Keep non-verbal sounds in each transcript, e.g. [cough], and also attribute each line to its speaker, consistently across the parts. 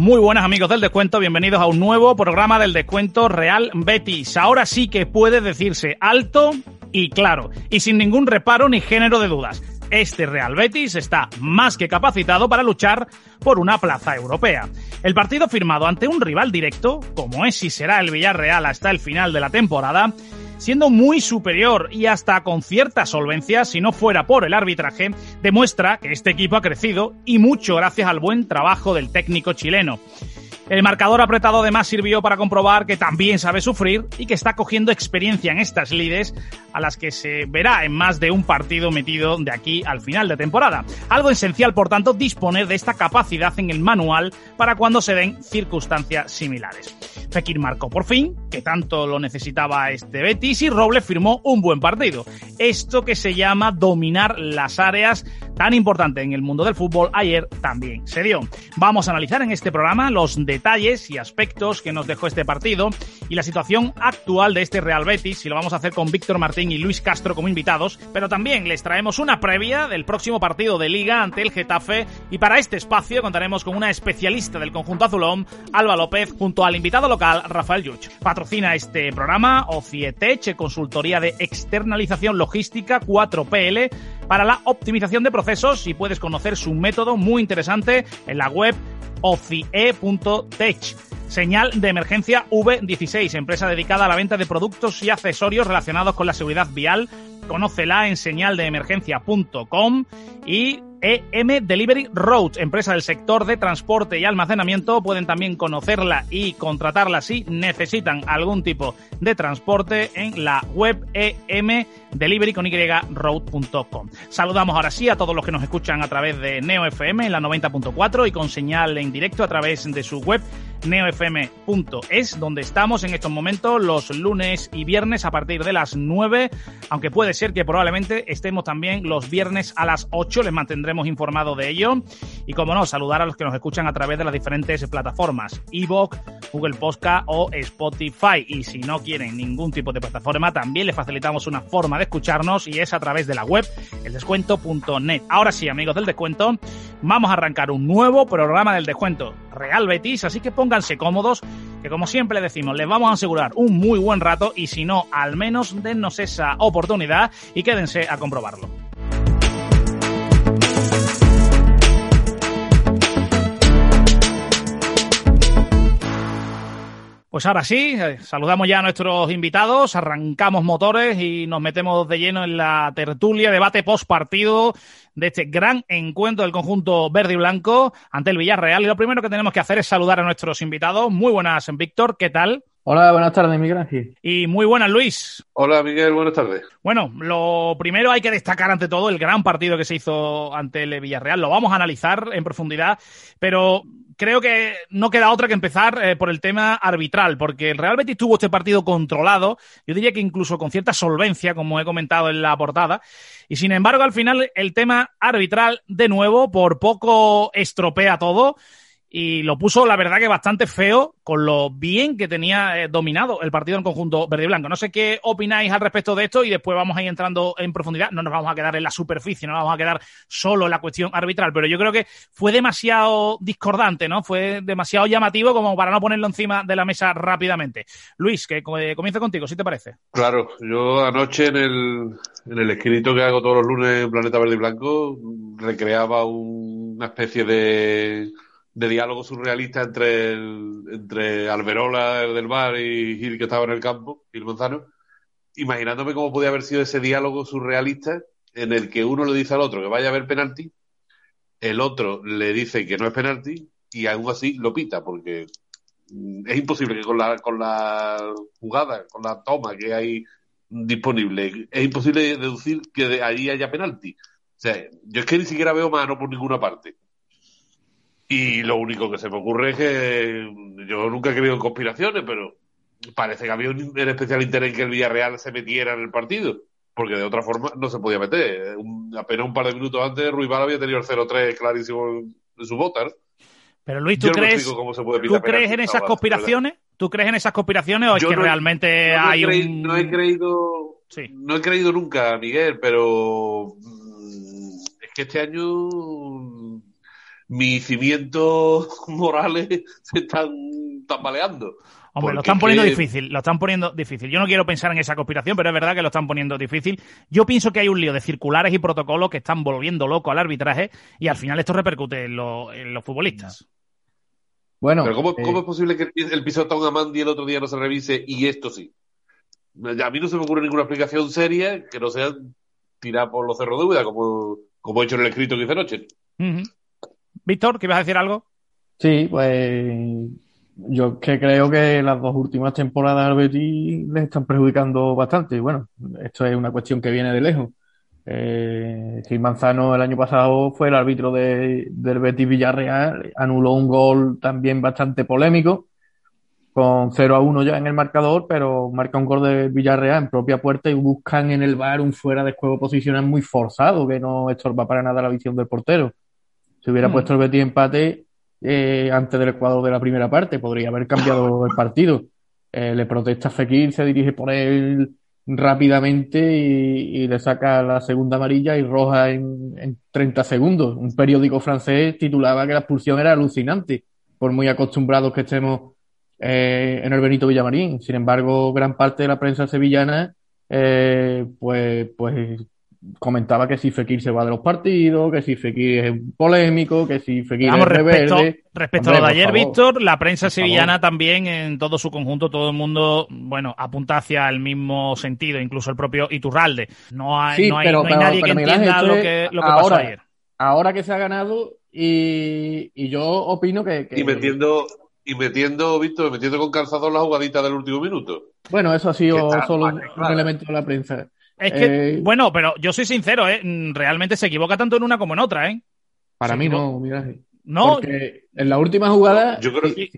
Speaker 1: Muy buenas amigos del descuento, bienvenidos a un nuevo programa del descuento Real Betis. Ahora sí que puede decirse alto y claro, y sin ningún reparo ni género de dudas. Este Real Betis está más que capacitado para luchar por una plaza europea. El partido firmado ante un rival directo, como es y será el Villarreal hasta el final de la temporada, siendo muy superior y hasta con cierta solvencia, si no fuera por el arbitraje, demuestra que este equipo ha crecido y mucho gracias al buen trabajo del técnico chileno. El marcador apretado además sirvió para comprobar que también sabe sufrir y que está cogiendo experiencia en estas lides a las que se verá en más de un partido metido de aquí al final de temporada. Algo esencial, por tanto, disponer de esta capacidad en el manual para cuando se den circunstancias similares. Fekir marcó por fin, que tanto lo necesitaba este Betis, y Robles firmó un buen partido. Esto que se llama dominar las áreas tan importantes en el mundo del fútbol ayer también se dio. Vamos a analizar en este programa los detalles y aspectos que nos dejó este partido y la situación actual de este Real Betis y lo vamos a hacer con Víctor Martín y Luis Castro como invitados, pero también les traemos una previa del próximo partido de liga ante el Getafe y para este espacio contaremos con una especialista del conjunto azulón, Alba López, junto al invitado local Rafael Yuch. Patrocina este programa Ocietech, consultoría de externalización logística 4PL para la optimización de procesos y puedes conocer su método muy interesante en la web ocie.tech. Señal de emergencia V16, empresa dedicada a la venta de productos y accesorios relacionados con la seguridad vial. Conócela en señaldeemergencia.com y EM Delivery Roads, empresa del sector de transporte y almacenamiento. Pueden también conocerla y contratarla si necesitan algún tipo de transporte en la web EM Delivery con Road.com. Saludamos ahora sí a todos los que nos escuchan a través de Neo FM en la 90.4 y con señal en directo a través de su web neofm.es, donde estamos en estos momentos los lunes y viernes a partir de las 9, aunque puede ser que probablemente estemos también los viernes a las 8, les mantendremos informado de ello. Y como no, saludar a los que nos escuchan a través de las diferentes plataformas, Evox, Google Podcast o Spotify. Y si no quieren ningún tipo de plataforma, también les facilitamos una forma de escucharnos y es a través de la web eldescuento.net. Ahora sí, amigos del descuento, vamos a arrancar un nuevo programa del descuento Real Betis, así que cómodos, que como siempre decimos, les vamos a asegurar un muy buen rato y si no, al menos dennos esa oportunidad y quédense a comprobarlo. Pues ahora sí, eh, saludamos ya a nuestros invitados, arrancamos motores y nos metemos de lleno en la tertulia, debate post partido de este gran encuentro del conjunto verde y blanco ante el Villarreal. Y lo primero que tenemos que hacer es saludar a nuestros invitados. Muy buenas, Víctor, ¿qué tal?
Speaker 2: Hola, buenas tardes, Miguel Ángel.
Speaker 1: Y muy buenas, Luis.
Speaker 3: Hola, Miguel, buenas tardes.
Speaker 1: Bueno, lo primero hay que destacar ante todo el gran partido que se hizo ante el Villarreal. Lo vamos a analizar en profundidad, pero creo que no queda otra que empezar eh, por el tema arbitral, porque el Real Betis tuvo este partido controlado, yo diría que incluso con cierta solvencia, como he comentado en la portada, y sin embargo al final el tema arbitral, de nuevo, por poco estropea todo y lo puso, la verdad, que bastante feo con lo bien que tenía eh, dominado el partido en conjunto verde y blanco. No sé qué opináis al respecto de esto y después vamos a ir entrando en profundidad. No nos vamos a quedar en la superficie, no nos vamos a quedar solo en la cuestión arbitral, pero yo creo que fue demasiado discordante, ¿no? Fue demasiado llamativo como para no ponerlo encima de la mesa rápidamente. Luis, que comienza contigo, si te parece.
Speaker 3: Claro, yo anoche en el, en el escrito que hago todos los lunes en Planeta Verde y Blanco recreaba una especie de de diálogo surrealista entre, entre Alberola, el del bar, y Gil, que estaba en el campo, Gil Manzano, imaginándome cómo podía haber sido ese diálogo surrealista en el que uno le dice al otro que vaya a haber penalti, el otro le dice que no es penalti, y aún así lo pita, porque es imposible que con la, con la jugada, con la toma que hay disponible. Es imposible deducir que de ahí haya penalti. O sea, yo es que ni siquiera veo mano por ninguna parte. Y lo único que se me ocurre es que yo nunca he creído en conspiraciones, pero parece que había un especial interés en que el Villarreal se metiera en el partido, porque de otra forma no se podía meter. apenas un par de minutos antes, Ruibal había tenido el 0-3 clarísimo en, su bota.
Speaker 1: Pero Luis, ¿tú crees, ¿tú crees en esas conspiraciones? ¿Tú crees en esas conspiraciones o es que realmente hay un...
Speaker 3: No he creído... No he creído nunca, Miguel, pero mm, es que este año mis cimientos [laughs] morales [laughs] se están tambaleando.
Speaker 1: Hombre, lo están poniendo difícil, lo están poniendo difícil. Yo no quiero pensar en esa conspiración, pero es verdad que lo están poniendo difícil. Yo pienso que hay un lío de circulares y protocolos que están volviendo loco al arbitraje y al final esto repercute en, los futbolistas.
Speaker 3: Bueno, pero ¿cómo, eh, es posible que el pisotón a Mandy el otro día no se revise y esto sí? A mí no se me ocurre ninguna explicación seria que no sea tirar por los cerros de Úbeda, como, como he hecho en el escrito que hice anoche.
Speaker 1: Víctor, ¿qué ibas a decir algo?
Speaker 2: Sí, pues yo que creo que las dos últimas temporadas al Betis les están perjudicando bastante. Y bueno, esto es una cuestión que viene de lejos. Eh, Gil Manzano el año pasado fue el árbitro de, del Betis Villarreal, anuló un gol también bastante polémico, con 0 a 1 ya en el marcador, pero marca un gol de Villarreal en propia puerta y buscan en el bar un fuera de juego posicional muy forzado que no estorba para nada la visión del portero. Si hubiera mm. puesto el Betis empate eh, antes del Ecuador de la primera parte, podría haber cambiado [laughs] el partido. Eh, le protesta Fekir, se dirige por él rápidamente y, le saca la segunda amarilla y roja en, en 30 segundos. Un periódico francés titulaba que la expulsión era alucinante, por muy acostumbrados que estemos eh, en el Benito Villamarín. Sin embargo, gran parte de la prensa sevillana eh, pues, pues comentaba que si Fekir se va de los partidos, que si Fekir es polémico, que si Fekir es
Speaker 1: respecto, Respecto a lo de ayer, Víctor, la prensa sevillana también, en todo su conjunto, todo el mundo, bueno, apunta hacia el mismo sentido, incluso el propio Iturralde. No hay, no hay, nadie que entienda lo que, lo que ahora, pasó ayer.
Speaker 2: Ahora que se ha ganado, y, y yo opino que,
Speaker 3: Y metiendo, y metiendo, Víctor, metiendo con calzador la jugadita del último minuto.
Speaker 2: Bueno, eso ha sido solo un elemento de la prensa.
Speaker 1: Es que, eh, bueno, pero yo soy sincero, ¿eh? Realmente se equivoca tanto en una como en otra, ¿eh?
Speaker 2: Para mí no, mira. No. Porque en la última jugada
Speaker 3: yo creo que...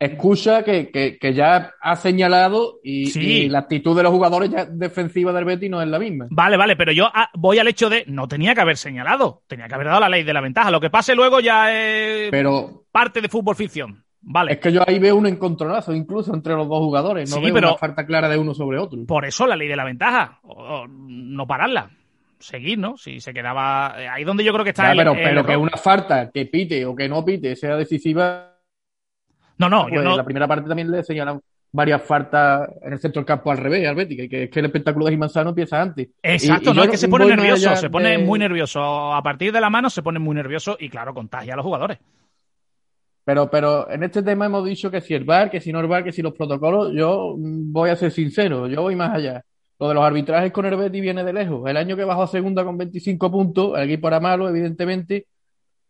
Speaker 2: escucha que, ya ha señalado y, la actitud de los jugadores ya defensiva del Betis no es la misma.
Speaker 1: Vale, vale, pero yo ah, voy al hecho de no tenía que haber señalado, tenía que haber dado la ley de la ventaja. Lo que pase luego ya es
Speaker 2: pero,
Speaker 1: parte de fútbol ficción. Vale.
Speaker 2: Es que yo ahí veo un encontronazo, incluso entre los dos jugadores. No veo una falta clara de uno sobre otro.
Speaker 1: Por eso la ley de la ventaja. no pararla. Seguir, ¿no? Si se quedaba. Eh, ahí donde yo creo que está.
Speaker 2: pero, pero que una falta que pite o que no pite sea decisiva.
Speaker 1: No, no,
Speaker 2: yo
Speaker 1: no.
Speaker 2: La primera parte también le señalan varias faltas en el centro del campo al revés, al Betis, que, es que el espectáculo de Manzano empieza antes.
Speaker 1: Exacto, no es que se pone nervioso, se pone muy nervioso. A partir de la mano se pone muy nervioso y claro, contagia a los jugadores.
Speaker 2: Pero, pero en este tema hemos dicho que si el VAR, que si no el VAR, que si los protocolos, yo voy a ser sincero, yo voy más allá. Lo de los arbitrajes con el Betty viene de lejos. El año que bajó a segunda con 25 puntos, el equipo era malo, evidentemente,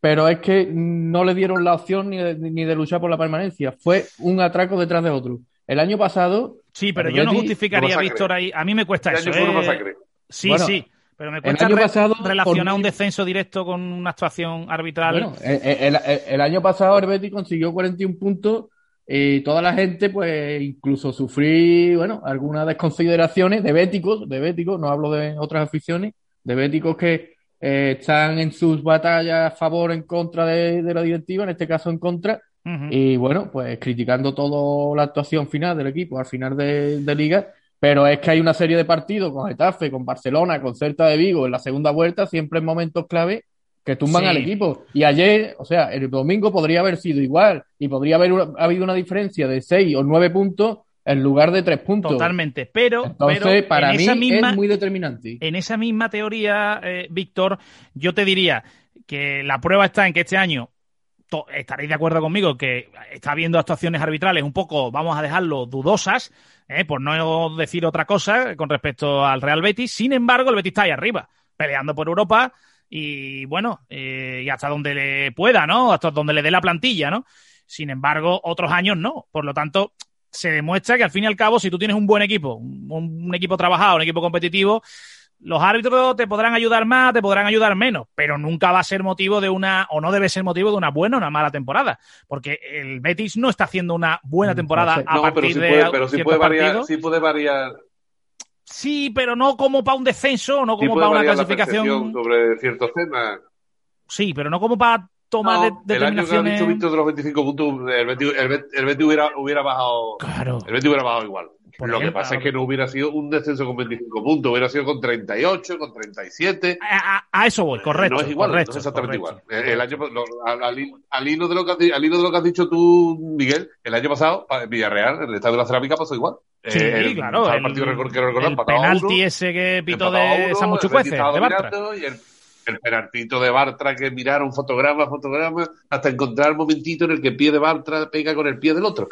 Speaker 2: pero es que no le dieron la opción ni de, ni de luchar por la permanencia. Fue un atraco detrás de otro. El año pasado.
Speaker 1: Sí, pero yo no justificaría, Víctor, ahí. A mí me cuesta eso. ¿eh? Sí, sí. Pero me cuesta el pasado, relacionar un descenso directo con una actuación arbitral.
Speaker 2: Bueno, el, año pasado el Betis consiguió 41 puntos y toda la gente, pues, incluso sufrí, bueno, algunas desconsideraciones de béticos, de béticos, no hablo de otras aficiones, de béticos que eh, están en sus batallas a favor o en contra de, la directiva, en este caso en contra, y bueno, pues criticando toda la actuación final del equipo al final de, de liga pero es que hay una serie de partidos con Getafe, con Barcelona, con Celta de Vigo en la segunda vuelta, siempre en momentos clave que tumban al equipo. Y ayer, o sea, el domingo podría haber sido igual y podría haber habido una diferencia de seis o nueve puntos en lugar de tres puntos.
Speaker 1: Totalmente, pero,
Speaker 2: Entonces, para mí es muy determinante.
Speaker 1: En esa misma teoría, eh, Víctor, yo te diría que la prueba está en que este año estaréis de acuerdo conmigo que está habiendo actuaciones arbitrales un poco, vamos a dejarlo, dudosas, ¿eh? por no decir otra cosa con respecto al Real Betis. Sin embargo, el Betis está ahí arriba, peleando por Europa y bueno, eh, y hasta donde le pueda, ¿no? Hasta donde le dé la plantilla, ¿no? Sin embargo, otros años no. Por lo tanto, se demuestra que al fin y al cabo, si tú tienes un buen equipo, un, un equipo trabajado, un equipo competitivo, los árbitros te podrán ayudar más, te podrán ayudar menos, pero nunca va a ser motivo de una, o no debe ser motivo de una buena o una mala temporada, porque el Betis no está haciendo una buena temporada
Speaker 2: No sé.
Speaker 1: a
Speaker 3: No,
Speaker 1: partir
Speaker 3: pero sí
Speaker 1: de
Speaker 3: puede, pero sí puede variar,
Speaker 1: partidos.
Speaker 3: sí puede variar,
Speaker 1: Sí, pero no como para un descenso, no como para una clasificación.
Speaker 3: sobre ciertos temas.
Speaker 1: Sí, pero no como para tomar
Speaker 3: No,
Speaker 1: de-
Speaker 3: el año que ha
Speaker 1: determinaciones.
Speaker 3: dicho Víctor de los 25 puntos, el Betis, el Bet- el Betis hubiera, hubiera bajado,
Speaker 1: Claro.
Speaker 3: el Betis hubiera bajado igual.
Speaker 1: Por
Speaker 3: Lo que pasa es que no hubiera sido un descenso con 25 puntos, hubiera sido con 38, con 37.
Speaker 1: A, a- a eso voy, correcto.
Speaker 3: no es igual,
Speaker 1: correcto,
Speaker 3: no es exactamente
Speaker 1: correcto.
Speaker 3: igual. El, el año, lo- al, al hilo- de lo que al hilo de lo que has dicho tú, Miguel, el año pasado, pa- en Villarreal, el Estadio de la Cerámica pasó igual.
Speaker 1: Sí,
Speaker 3: Eh, el,
Speaker 1: claro.
Speaker 3: el
Speaker 1: El,
Speaker 3: partido que recordar,
Speaker 1: el
Speaker 3: a
Speaker 1: penalti
Speaker 3: uno,
Speaker 1: ese que
Speaker 3: a
Speaker 1: de
Speaker 3: uno,
Speaker 1: Samu
Speaker 3: el Betis
Speaker 1: Chucuece,
Speaker 3: estaba
Speaker 1: de Bartra.
Speaker 3: y el, el penaltito de Bartra que miraron fotograma, fotograma, hasta encontrar el momentito en el que el pie de Bartra pega con el pie del otro.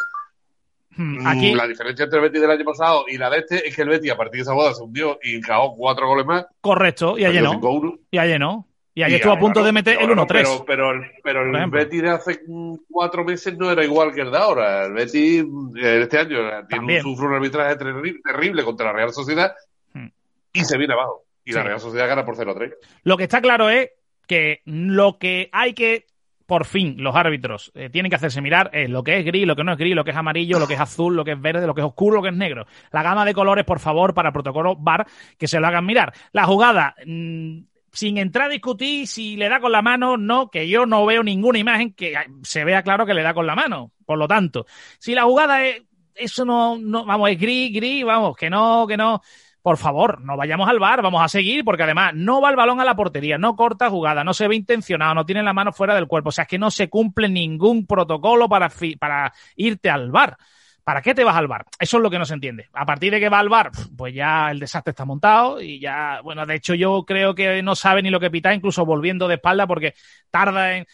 Speaker 1: Aquí,
Speaker 3: Mm, La diferencia entre el Betis del año pasado y la de este es que el Betis a partir de esa boda se hundió y encajó cuatro goles más.
Speaker 1: correcto, y ayer no.
Speaker 3: 5-1.
Speaker 1: Y ayer no. Y ayer estuvo a punto de meter el
Speaker 3: ahora no,
Speaker 1: 1-3.
Speaker 3: Pero, pero, el- pero el. Betis de hace mm, cuatro meses no era igual que el de ahora. El Betis mm, eh, este año eh, tiene
Speaker 1: También.
Speaker 3: un, sufre un arbitraje terri- terrible contra la Real Sociedad
Speaker 1: Hmm.
Speaker 3: y se viene abajo. Y la. Real Sociedad gana por 0-3.
Speaker 1: Lo que está claro es que lo que hay que, por fin, los árbitros eh, tienen que hacerse mirar es lo que es gris, lo que no es gris, lo que es amarillo, lo que es azul, lo que es verde, lo que es oscuro, lo que es negro. La gama de colores, por favor, para el protocolo VAR, que se lo hagan mirar. La jugada, mm, sin entrar a discutir si le da con la mano, no, que yo no veo ninguna imagen que eh, se vea claro que le da con la mano. Por lo tanto, si la jugada es, eso no, no, vamos, es gris, gris, vamos, que no, que no. Por favor, no vayamos al bar, vamos a seguir, porque además no va el balón a la portería, no corta jugada, no se ve intencionado, no tiene la mano fuera del cuerpo. O sea, es que no se cumple ningún protocolo para, fi- para irte al bar. ¿Para qué te vas al bar? Eso es lo que no se entiende. A partir de que va al bar, pues ya el desastre está montado y ya, bueno, de hecho yo creo que no sabe ni lo que pita, incluso volviendo de espalda, porque tarda en,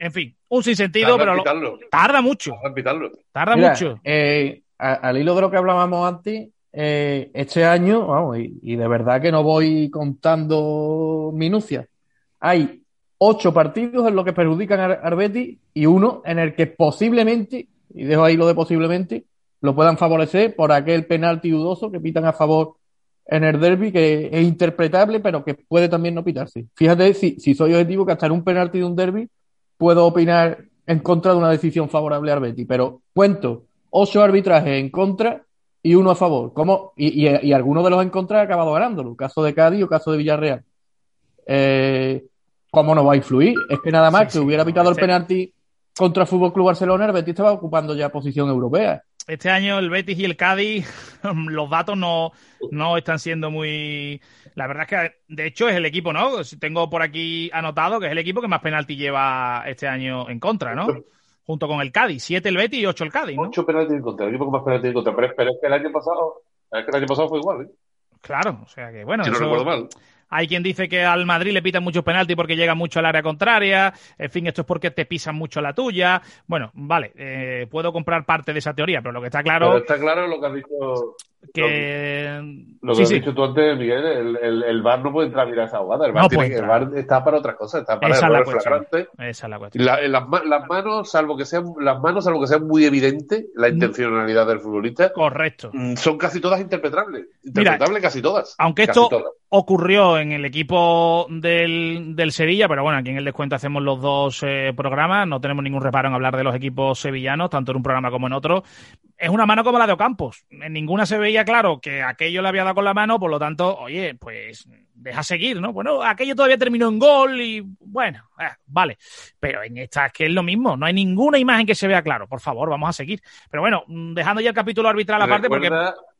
Speaker 1: en fin, un sinsentido,
Speaker 3: Tarda
Speaker 1: pero lo- tarda mucho,
Speaker 3: Tarda
Speaker 1: tarda
Speaker 2: Mira,
Speaker 1: mucho.
Speaker 2: eh, a- al hilo de lo que hablábamos antes, eh, este año, vamos, y, de verdad que no voy contando minucias, hay ocho partidos en los que perjudican al Betis y uno en el que posiblemente, y dejo ahí lo de posiblemente, lo puedan favorecer por aquel penalti dudoso que pitan a favor en el derby, que es interpretable, pero que puede también no pitarse. Fíjate, si, si soy objetivo, que hasta en un penalti de un derby puedo opinar en contra de una decisión favorable al Betis, pero cuento ocho arbitrajes en contra y uno a favor. ¿Cómo? Y, y, y alguno de los en contra ha acabado ganándolo, caso de Cádiz o caso de Villarreal. Eh, ¿Cómo no va a influir? Es que nada más
Speaker 1: Sí,
Speaker 2: que
Speaker 1: sí,
Speaker 2: hubiera
Speaker 1: no,
Speaker 2: pitado
Speaker 1: este-
Speaker 2: el penalti contra el Fútbol Club Barcelona, el Betis estaba ocupando ya posición europea.
Speaker 1: Este año el Betis y el Cádiz, [laughs] los datos no, no están siendo muy. La verdad es que, de hecho, es el equipo, ¿no? Tengo por aquí anotado que es el equipo que más penalti lleva este año en contra, ¿no? Junto con el Cádiz. Siete el Betis y ocho el Cádiz, ¿no?
Speaker 3: Ocho penaltis en contra, el equipo más penaltis en contra. Pero, pero es que el año pasado, es que el año pasado fue igual, ¿eh?
Speaker 1: Claro, o sea que, bueno,
Speaker 3: si no recuerdo mal.
Speaker 1: Hay quien dice que al Madrid le pitan muchos penaltis porque llega mucho al área contraria. En fin, esto es porque te pisan mucho la tuya. Bueno, vale, eh, puedo comprar parte de esa teoría, pero lo que está
Speaker 3: Pero
Speaker 1: claro
Speaker 3: está claro lo que has dicho.
Speaker 1: Que.
Speaker 3: Lo que
Speaker 1: Sí,
Speaker 3: has
Speaker 1: sí.
Speaker 3: dicho tú antes, Miguel, el, el, el VAR no puede entrar a mirar esa jugada. El
Speaker 1: No
Speaker 3: tiene el. VAR está para otras cosas, está para
Speaker 1: Esa es la. Esa es la cuestión.
Speaker 3: La- las, ma- las manos, salvo que sean las manos, salvo que sean muy evidente la intencionalidad del futbolista,
Speaker 1: Correcto.
Speaker 3: mm, son casi todas interpretables. Interpretables casi todas.
Speaker 1: Aunque
Speaker 3: Casi
Speaker 1: esto
Speaker 3: todas.
Speaker 1: ocurrió en el equipo del, del Sevilla, pero bueno, aquí en el descuento hacemos los dos eh, programas, no tenemos ningún reparo en hablar de los equipos sevillanos, tanto en un programa como en otro. Es una mano como la de Ocampos. En ninguna se veía claro que aquello le había dado con la mano, por lo tanto, oye, pues deja seguir, ¿no? Bueno, aquello todavía terminó en gol y bueno, eh, vale. Pero en esta es que es lo mismo, no hay ninguna imagen que se vea claro. Por favor, vamos a seguir. Pero bueno, mm, dejando ya el capítulo arbitral aparte, porque...